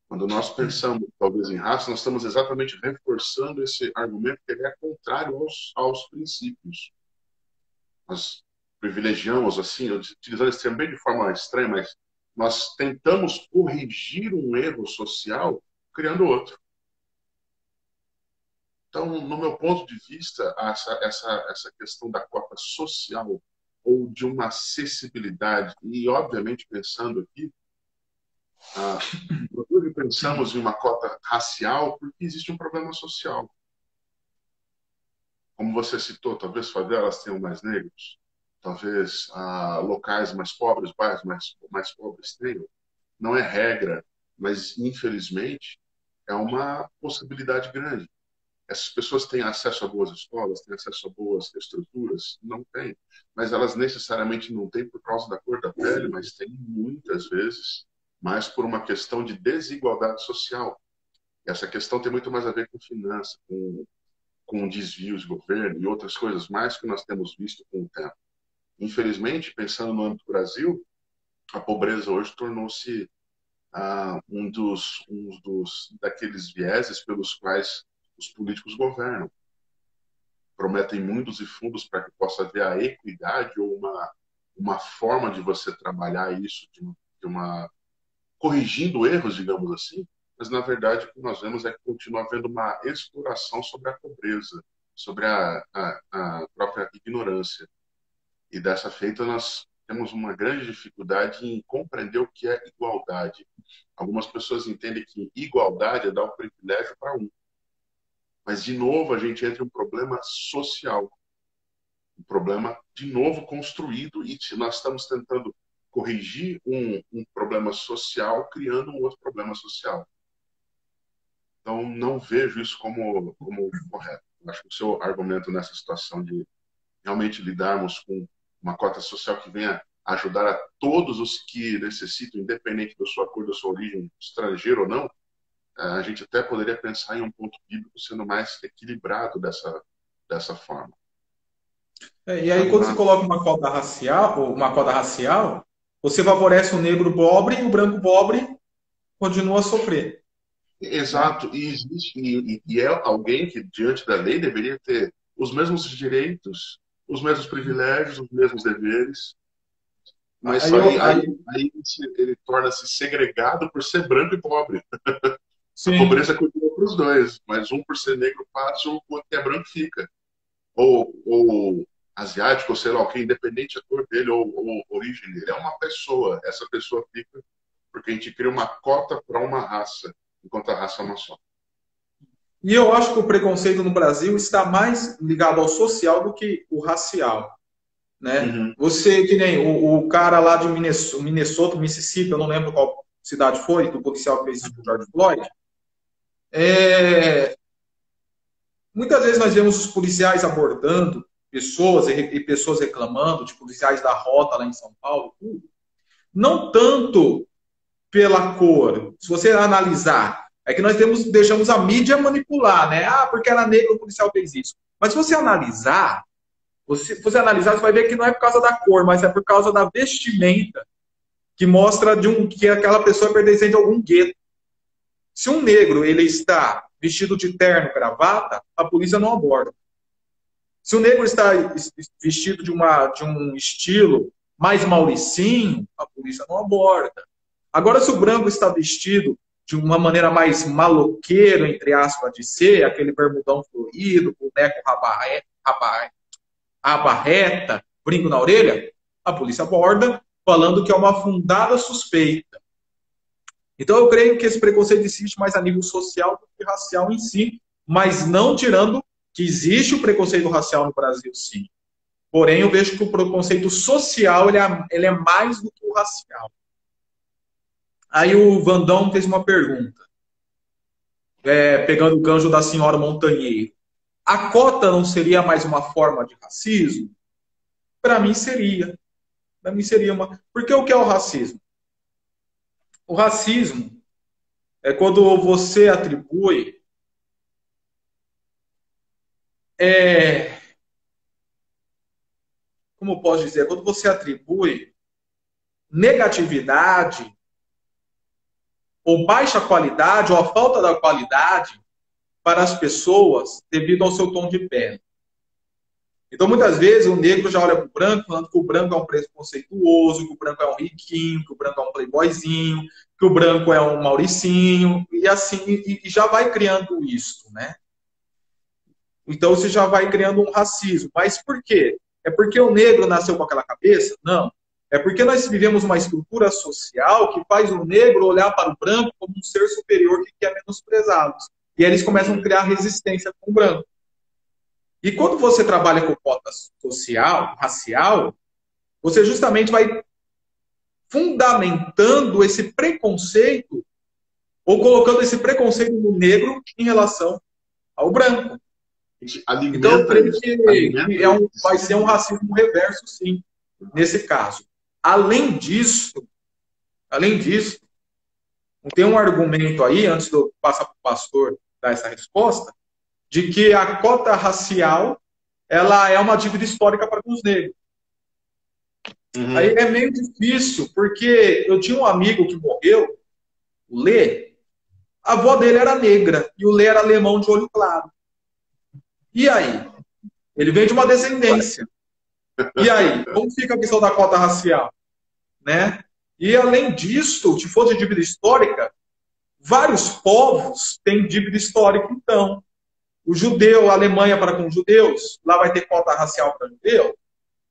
Quando nós pensamos, talvez, em raça, nós estamos exatamente reforçando esse argumento que ele é contrário aos, aos princípios. Nós privilegiamos, assim, utilizando esse termo bem de forma estranha, mas nós tentamos corrigir um erro social criando outro. Então, no meu ponto de vista, essa, essa, essa questão da cota social ou de uma acessibilidade. E, obviamente, pensando aqui, ah, nós pensamos em uma cota racial porque existe um problema social. Como você citou, talvez favelas tenham mais negros, talvez ah, locais mais pobres, bairros mais, mais pobres tenham. Não é regra, mas infelizmente é uma possibilidade grande. Essas pessoas têm acesso a boas escolas, têm acesso a boas estruturas? Não têm. Mas elas necessariamente não têm por causa da cor da pele, mas têm muitas vezes mais por uma questão de desigualdade social. Essa questão tem muito mais a ver com finança, com, com desvios de governo e outras coisas mais que nós temos visto com o tempo. Infelizmente, pensando no âmbito do Brasil, a pobreza hoje tornou-se ah, um dos, um dos daqueles vieses pelos quais os políticos governam. Prometem mundos e fundos para que possa haver a equidade ou uma, uma forma de você trabalhar isso de uma, de uma corrigindo erros, digamos assim, mas na verdade o que nós vemos é que continua havendo uma exploração sobre a pobreza, sobre a, a, a própria ignorância. E dessa feita nós temos uma grande dificuldade em compreender o que é igualdade. Algumas pessoas entendem que igualdade é dar o privilégio para um. Mas, de novo, a gente entra em um problema social. Um problema, de novo, construído, e nós estamos tentando corrigir um, um problema social criando um outro problema social. Então, não vejo isso como, como correto. Acho que o seu argumento nessa situação de realmente lidarmos com uma cota social que venha ajudar a todos os que necessitam, independente da sua cor, da sua origem, estrangeiro ou não, a gente até poderia pensar em um ponto bíblico sendo mais equilibrado dessa, dessa forma. É, e aí, quando você coloca uma cota racial, uma cota racial, você favorece o negro pobre e o branco pobre continua a sofrer. Exato. E existe e, e é alguém que diante da lei deveria ter os mesmos direitos, os mesmos privilégios, os mesmos deveres. Mas aí, aí, aí, aí ele torna-se segregado por ser branco e pobre. Sim. A pobreza continua para os dois, mas um por ser negro passa, o outro que é branco fica. Ou, ou asiático, ou sei lá o que, independente da cor dele ou, ou origem dele. É uma pessoa. Essa pessoa fica porque a gente cria uma cota para uma raça, enquanto a raça é uma só. E eu acho que o preconceito no Brasil está mais ligado ao social do que o racial. Né? Uhum. Você, que nem o, o, cara lá de Minnesota, Minnesota, Mississippi, eu não lembro qual cidade foi, do policial que fez isso com o George Floyd, é... Muitas vezes nós vemos os policiais abordando pessoas e, pessoas reclamando, de policiais da rota lá em São Paulo, não tanto pela cor. Se você analisar, é que nós temos, deixamos a mídia manipular, né? Ah, porque era negro, o policial fez isso. Mas se você analisar, você, você analisar, você vai ver que não é por causa da cor, mas é por causa da vestimenta que mostra de um que aquela pessoa é pertencente a algum gueto. Se um negro ele está vestido de terno, gravata, a polícia não aborda. Se o negro está vestido de, uma, de um estilo mais mauricinho, a polícia não aborda. Agora, se o branco está vestido de uma maneira mais maloqueiro, entre aspas, de ser, aquele bermudão florido, boneco raba reta, brinco na orelha, a polícia aborda, falando que é uma fundada suspeita. Então eu creio que esse preconceito existe mais a nível social do que racial em si, mas não tirando que existe o preconceito racial no Brasil, sim. Porém, eu vejo que o preconceito social ele é, ele é mais do que o racial. Aí o Vandão fez uma pergunta, é, pegando o gancho da senhora Montanheiro. A cota não seria mais uma forma de racismo? Para mim seria. Para mim seria uma. Porque o que é o racismo? O racismo é quando você atribui é, como posso dizer, quando você atribui negatividade ou baixa qualidade ou a falta da qualidade para as pessoas devido ao seu tom de pele. Então, muitas vezes, o negro já olha para o branco falando que o branco é um preconceituoso, que o branco é um riquinho, que o branco é um playboyzinho, que o branco é um mauricinho, e assim, e, e já vai criando isso, né? Então, você já vai criando um racismo. Mas por quê? É porque o negro nasceu com aquela cabeça? Não. É porque nós vivemos uma estrutura social que faz o negro olhar para o branco como um ser superior que quer menosprezá-los. E aí eles começam a criar resistência com o branco. E quando você trabalha com cota social, racial, você justamente vai fundamentando esse preconceito ou colocando esse preconceito no negro em relação ao branco. Alimenta, então, eu creio que é um, vai ser um racismo reverso, sim, nesse caso. Além disso, além disso, tem um argumento aí, antes de eu passar para o pastor dar essa resposta, de que a cota racial ela é uma dívida histórica para os negros. Uhum. Aí é meio difícil, porque eu tinha um amigo que morreu, o Lê, a avó dele era negra e o Lê era alemão de olho claro. E aí? Ele vem de uma descendência. E aí? Como fica a questão da cota racial? Né? E além disso, se for de dívida histórica, vários povos têm dívida histórica, então. O judeu, a Alemanha para com os judeus, lá vai ter cota racial para judeu,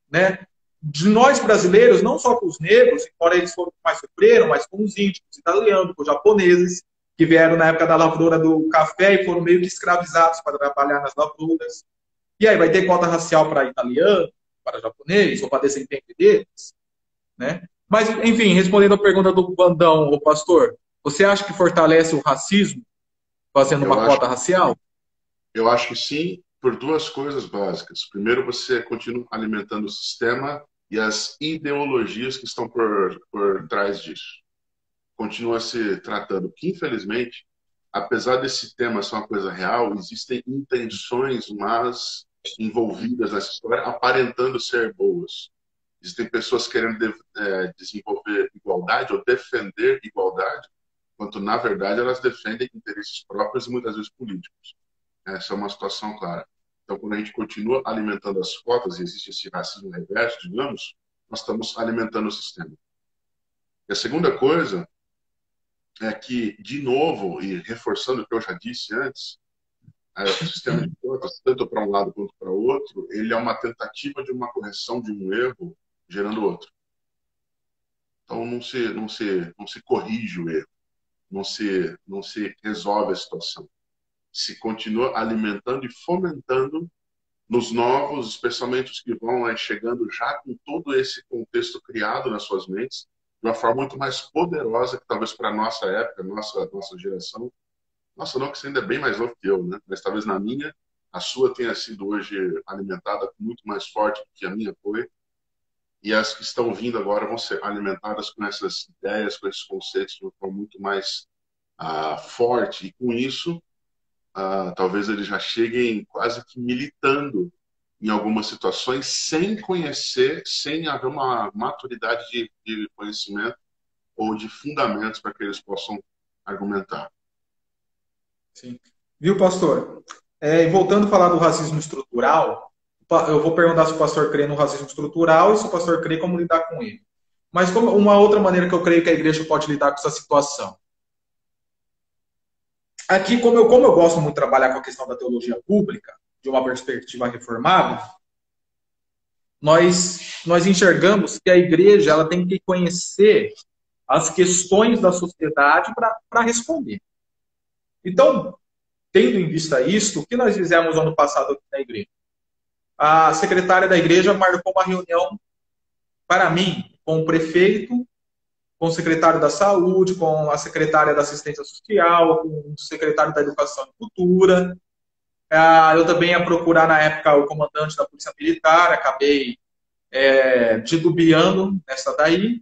né? De nós brasileiros, não só com os negros, embora eles foram mais sofreram, mas com os índios, os italianos, com os japoneses, que vieram na época da lavoura do café e foram meio que escravizados para trabalhar nas lavouras. E aí vai ter cota racial para italiano, para japonês ou para descendente deles, né? Mas, enfim, respondendo a pergunta do Bandão, o pastor, você acha que fortalece o racismo fazendo eu uma cota racial? Eu acho que sim, por duas coisas básicas. Primeiro, você continua alimentando o sistema e as ideologias que estão por, por trás disso continua se tratando que, infelizmente, apesar desse tema ser uma coisa real, existem intenções más envolvidas nessa história, aparentando ser boas. Existem pessoas querendo de, é, desenvolver igualdade ou defender igualdade, quando na verdade elas defendem interesses próprios e muitas vezes políticos. Essa é uma situação clara. Então, quando a gente continua alimentando as cotas e existe esse racismo reverso, digamos, nós estamos alimentando o sistema. E a segunda coisa é que, de novo, e reforçando o que eu já disse antes, é, o sistema de contas, tanto para um lado quanto para o outro, ele é uma tentativa de uma correção de um erro gerando outro. Então não se, não se, não se corrige o erro, não se, não se resolve a situação. Se continua alimentando e fomentando nos novos, especialmente os que vão aí, chegando já com todo esse contexto criado nas suas mentes, de uma forma muito mais poderosa que talvez para a nossa época, nossa, nossa geração. Nossa, não, que você ainda é bem mais novo que eu, né? Mas talvez na minha, a sua tenha sido hoje alimentada muito mais forte do que a minha foi. E as que estão vindo agora vão ser alimentadas com essas ideias, com esses conceitos de uma forma muito mais uh, forte. E com isso, uh, talvez eles já cheguem quase que militando em algumas situações sem conhecer, sem haver uma maturidade de, de conhecimento ou de fundamentos para que eles possam argumentar. Sim. Viu, pastor? É, voltando a falar do racismo estrutural, eu vou perguntar se o pastor crê no racismo estrutural e se o pastor crê como lidar com ele. Mas como uma outra maneira que eu creio que a igreja pode lidar com essa situação. Aqui, como eu, como eu gosto muito de trabalhar com a questão da teologia pública, de uma perspectiva reformada, nós, nós enxergamos que a igreja ela tem que conhecer as questões da sociedade para responder. Então, tendo em vista isso, o que nós fizemos ano passado aqui na igreja? A secretária da igreja marcou uma reunião para mim com o prefeito, com o secretário da saúde, com a secretária da assistência social, com o secretário da educação e cultura, ah, eu também ia procurar, na época, o comandante da Polícia Militar, acabei é, titubeando nessa daí.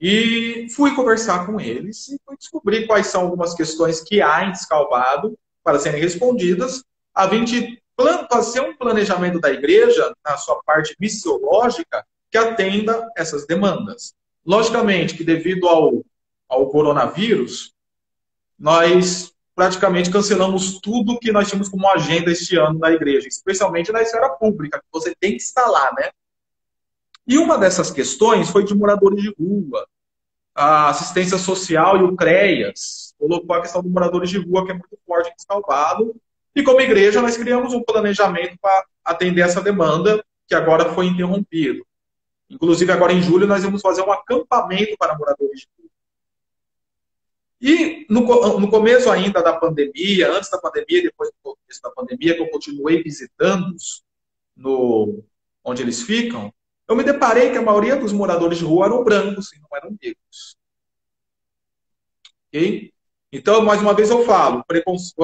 E fui conversar com eles e fui descobrir quais são algumas questões que há em Descalvado para serem respondidas, a fim de fazer um planejamento da igreja, na sua parte missiológica, que atenda essas demandas. Logicamente que, devido ao, ao coronavírus, nós praticamente cancelamos tudo que nós tínhamos como agenda este ano na igreja, especialmente na esfera pública, que você tem que estar lá, né? E uma dessas questões foi de moradores de rua. A assistência social e o CREAS colocou a questão dos moradores de rua, que é muito forte em Salvado. E como igreja, nós criamos um planejamento para atender essa demanda, que agora foi interrompido. Inclusive, agora em julho, nós vamos fazer um acampamento para moradores de rua. E no, no começo ainda da pandemia, antes da pandemia, depois do começo da pandemia, que eu continuei visitando-os no, onde eles ficam, eu me deparei que a maioria dos moradores de rua eram brancos e não eram negros. Ok? Então, mais uma vez eu falo,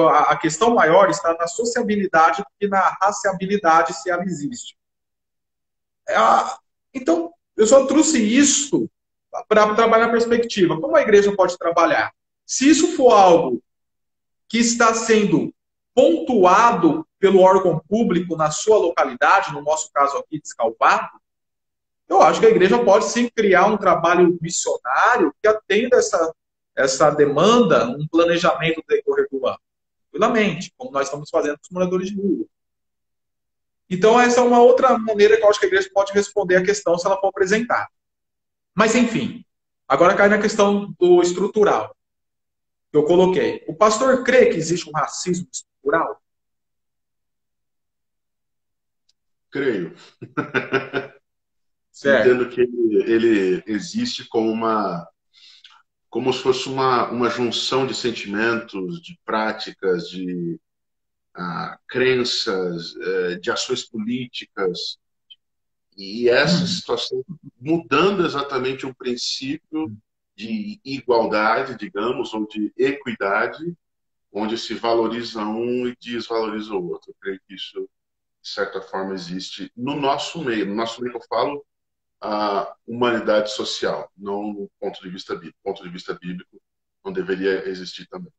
a questão maior está na sociabilidade e na raciabilidade, se ela existe. Então, eu só trouxe isso para trabalhar a perspectiva. Como a igreja pode trabalhar? Se isso for algo que está sendo pontuado pelo órgão público na sua localidade, no nosso caso aqui, Descalvado, eu acho que a igreja pode sim criar um trabalho missionário que atenda essa, essa demanda, um planejamento do decorrer do ano, tranquilamente, como nós estamos fazendo com os moradores de rua. Então, essa é uma outra maneira que eu acho que a igreja pode responder a questão se ela for apresentar. Mas, enfim, agora cai na questão do estrutural que eu coloquei. O pastor crê que existe um racismo estrutural? Creio. Certo. Entendo que ele, ele, existe como uma como se fosse uma, uma junção de sentimentos, de práticas, de ah, crenças, eh, de ações políticas. E essa hum. situação mudando exatamente um princípio de igualdade, digamos, ou de equidade, onde se valoriza um e desvaloriza o outro. Eu creio que isso, de certa forma, existe no nosso meio. No nosso meio eu falo, a humanidade social, não do ponto de vista bíblico. Do ponto de vista bíblico, não deveria existir também.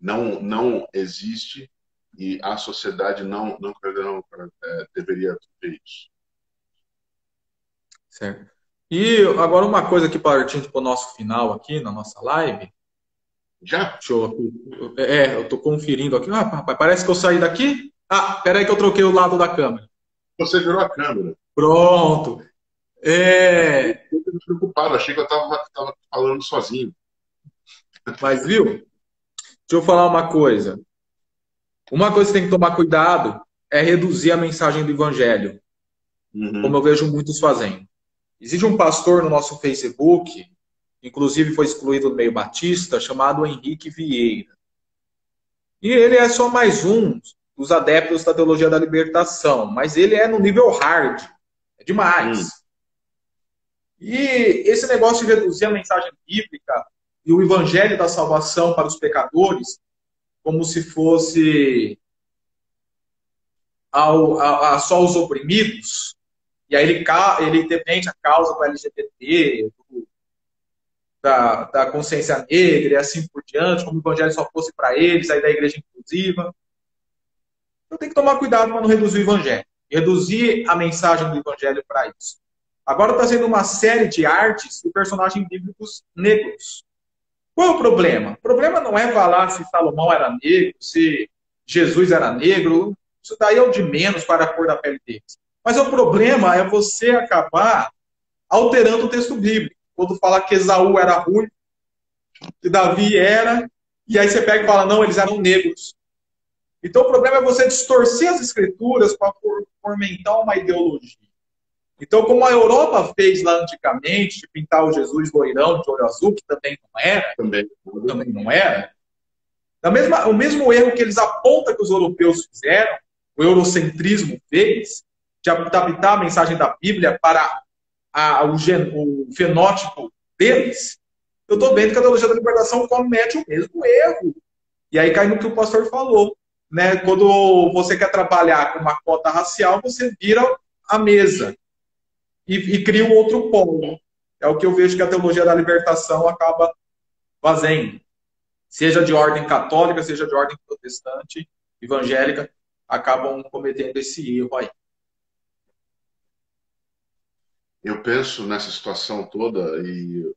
Não, não existe e a sociedade não, não, não é, deveria ter isso. Certo. E agora uma coisa aqui partindo para o nosso final aqui, na nossa live. Já? Deixa eu, é, eu estou conferindo aqui. Ah, rapaz, parece que eu saí daqui. Ah, peraí que eu troquei o lado da câmera. Você virou a câmera. Pronto. É... Eu preocupado, achei que eu estava falando sozinho. Mas viu? Deixa eu falar uma coisa. Uma coisa que tem que tomar cuidado é reduzir a mensagem do evangelho. Uhum. Como eu vejo muitos fazendo. Existe um pastor no nosso Facebook, inclusive foi excluído do meio batista, chamado Henrique Vieira. E ele é só mais um dos adeptos da teologia da libertação, mas ele é no nível hard. É demais. Hum. E esse negócio de reduzir a mensagem bíblica e o evangelho da salvação para os pecadores, como se fosse ao, a, a só os oprimidos, e aí ele, ele defende a causa do LGBT, do, da, da consciência negra e assim por diante, como o evangelho só fosse para eles, aí da igreja inclusiva. Então tem que tomar cuidado para não reduzir o evangelho. Reduzir a mensagem do evangelho para isso. Agora está sendo uma série de artes de personagens bíblicos negros. Qual é o problema? O problema não é falar se Salomão era negro, se Jesus era negro. Isso daí é o de menos para a cor da pele deles. Mas o problema é você acabar alterando o texto bíblico. Quando fala que Esaú era ruim, que Davi era, e aí você pega e fala, não, eles eram negros. Então o problema é você distorcer as escrituras para fomentar uma ideologia. Então, como a Europa fez lá antigamente, de pintar o Jesus loirão de olho azul, que também não era, também, também não era, da mesma, o mesmo erro que eles apontam que os europeus fizeram, o eurocentrismo fez, de adaptar a mensagem da Bíblia para a, o, gen, o, fenótipo deles, eu estou vendo que a teologia da libertação comete o mesmo erro. E aí cai no que o pastor falou. Né? Quando você quer trabalhar com uma cota racial, você vira a mesa e, e cria um outro polo. É o que eu vejo que a teologia da libertação acaba fazendo. Seja de ordem católica, seja de ordem protestante, evangélica, acabam cometendo esse erro aí eu penso nessa situação toda e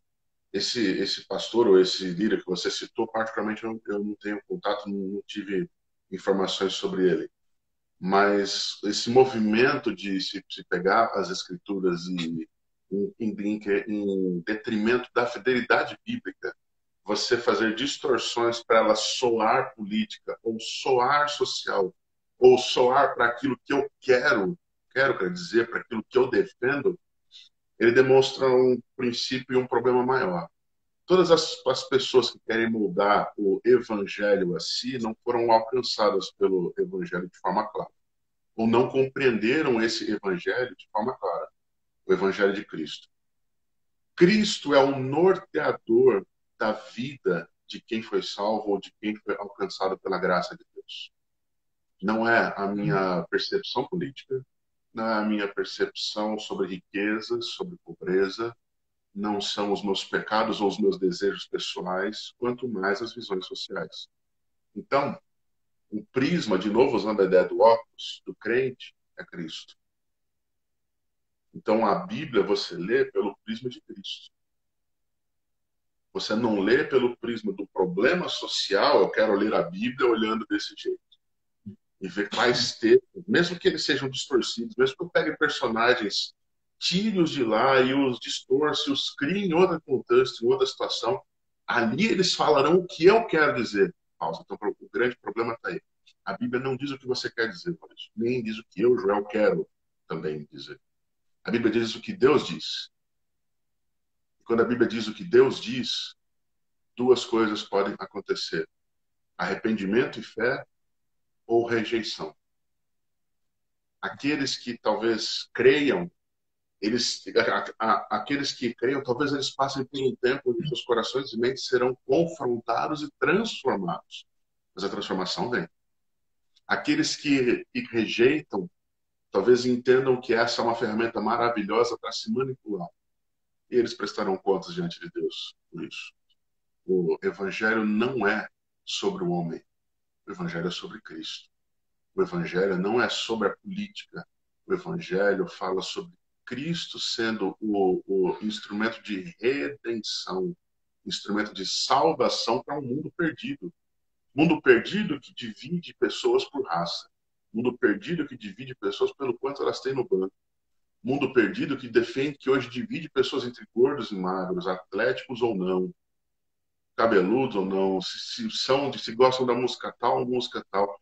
esse esse pastor ou esse líder que você citou, particularmente eu, eu não tenho contato, não, não, tive informações sobre ele. Mas esse movimento de se, pegar as escrituras e em, em, em detrimento da fidelidade bíblica, você fazer distorções para ela soar política ou soar social ou soar para aquilo que eu quero, quero quer dizer, para aquilo que eu defendo, ele demonstra um princípio e um problema maior. Todas as, as pessoas que querem mudar o evangelho a si não foram alcançadas pelo evangelho de forma clara, ou não compreenderam esse evangelho de forma clara, o evangelho de Cristo. Cristo é o norteador da vida de quem foi salvo ou de quem foi alcançado pela graça de Deus. Não é a minha percepção política, não é a minha percepção sobre riqueza, sobre pobreza, não são os meus pecados ou os meus desejos pessoais, quanto mais as visões sociais. Então, o prisma, de novo usando a ideia do óculos, do crente, é Cristo. Então, a Bíblia você lê pelo prisma de Cristo. Você não lê pelo prisma do problema social, eu quero ler a Bíblia olhando desse jeito e ver quais textos, mesmo que eles sejam distorcidos, mesmo que eu pegue personagens, tire-os de lá e os distorce, os crie em outro contexto, em outra situação, ali eles falarão o que eu quero dizer. Pausa. Então, o grande problema está aí. A Bíblia não diz o que você quer dizer, Maurício, nem diz o que eu, Joel, quero também dizer. A Bíblia diz o que Deus diz. E quando a Bíblia diz o que Deus diz, duas coisas podem acontecer: arrependimento e fé ou rejeição. Aqueles que talvez creiam, eles, a, a, aqueles que creiam, talvez eles passem por um tempo onde seus corações e mentes serão confrontados e transformados. Mas a transformação vem. Aqueles que, que rejeitam, talvez entendam que essa é uma ferramenta maravilhosa para se manipular. E eles prestarão contas diante de Deus por isso. O evangelho não é sobre o homem, o Evangelho é sobre Cristo. O Evangelho não é sobre a política. O Evangelho fala sobre Cristo sendo o, o instrumento de redenção, instrumento de salvação para um mundo perdido. Mundo perdido que divide pessoas por raça. Mundo perdido que divide pessoas pelo quanto elas têm no banco. Mundo perdido que defende que hoje divide pessoas entre gordos e magros, atléticos ou não, cabeludos ou não, se, se são, se gostam da música tal ou música tal.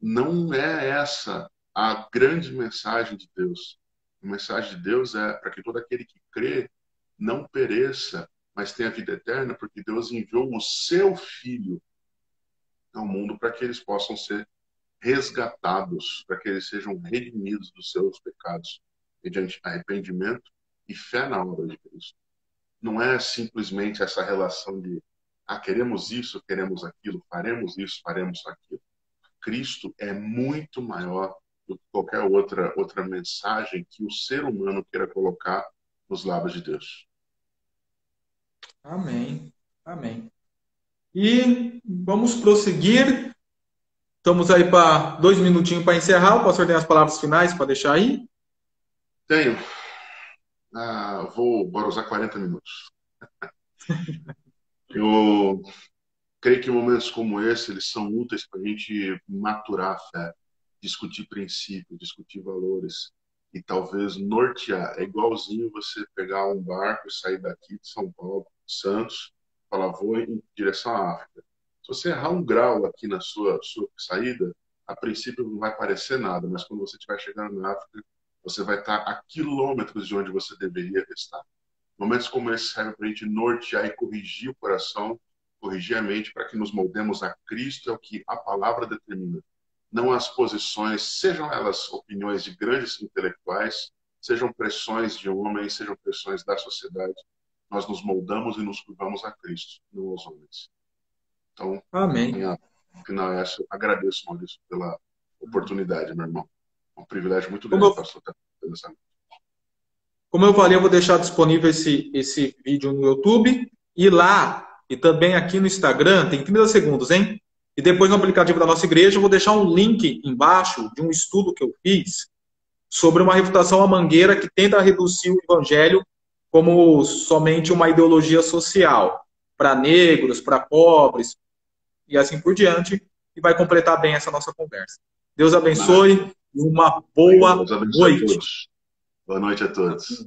Não é essa a grande mensagem de Deus. A mensagem de Deus é para que todo aquele que crê não pereça, mas tenha vida eterna, porque Deus enviou o seu Filho ao mundo para que eles possam ser resgatados, para que eles sejam redimidos dos seus pecados, mediante arrependimento e fé na obra de Cristo. Não é simplesmente essa relação de ah, queremos isso, queremos aquilo, faremos isso, faremos aquilo. Cristo é muito maior do que qualquer outra, outra mensagem que o ser humano queira colocar nos lábios de Deus. Amém. Amém. E vamos prosseguir. Estamos aí para dois minutinhos para encerrar. O pastor tem as palavras finais para deixar aí? Tenho. Ah, vou bora usar 40 minutos. Eu creio que momentos como esse eles são úteis para a gente maturar a fé, discutir princípios, discutir valores e talvez nortear. É igualzinho você pegar um barco e sair daqui de São Paulo, Santos, falar vou em direção à África. Se você errar um grau aqui na sua, sua saída, a princípio não vai parecer nada, mas quando você estiver chegando na África, você vai estar a quilômetros de onde você deveria estar. Momentos como esse servem para a gente nortear e corrigir o coração, corrigir a mente, para que nos moldemos a Cristo, é o que a palavra determina. Não as posições, sejam elas opiniões de grandes intelectuais, sejam pressões de homens, sejam pressões da sociedade. Nós nos moldamos e nos curvamos a Cristo, não aos homens. Então, Amém. Minha, final é essa. Agradeço, Maurício, pela oportunidade, meu irmão. É um privilégio muito grande, pastor, estar como eu falei, eu vou deixar disponível esse, esse vídeo no YouTube e lá, e também aqui no Instagram, tem 30 segundos, hein? E depois no aplicativo da nossa igreja, eu vou deixar um link embaixo de um estudo que eu fiz sobre uma refutação à mangueira que tenta reduzir o evangelho como somente uma ideologia social para negros, para pobres e assim por diante, e vai completar bem essa nossa conversa. Deus abençoe e uma boa noite. Boa noite a todos.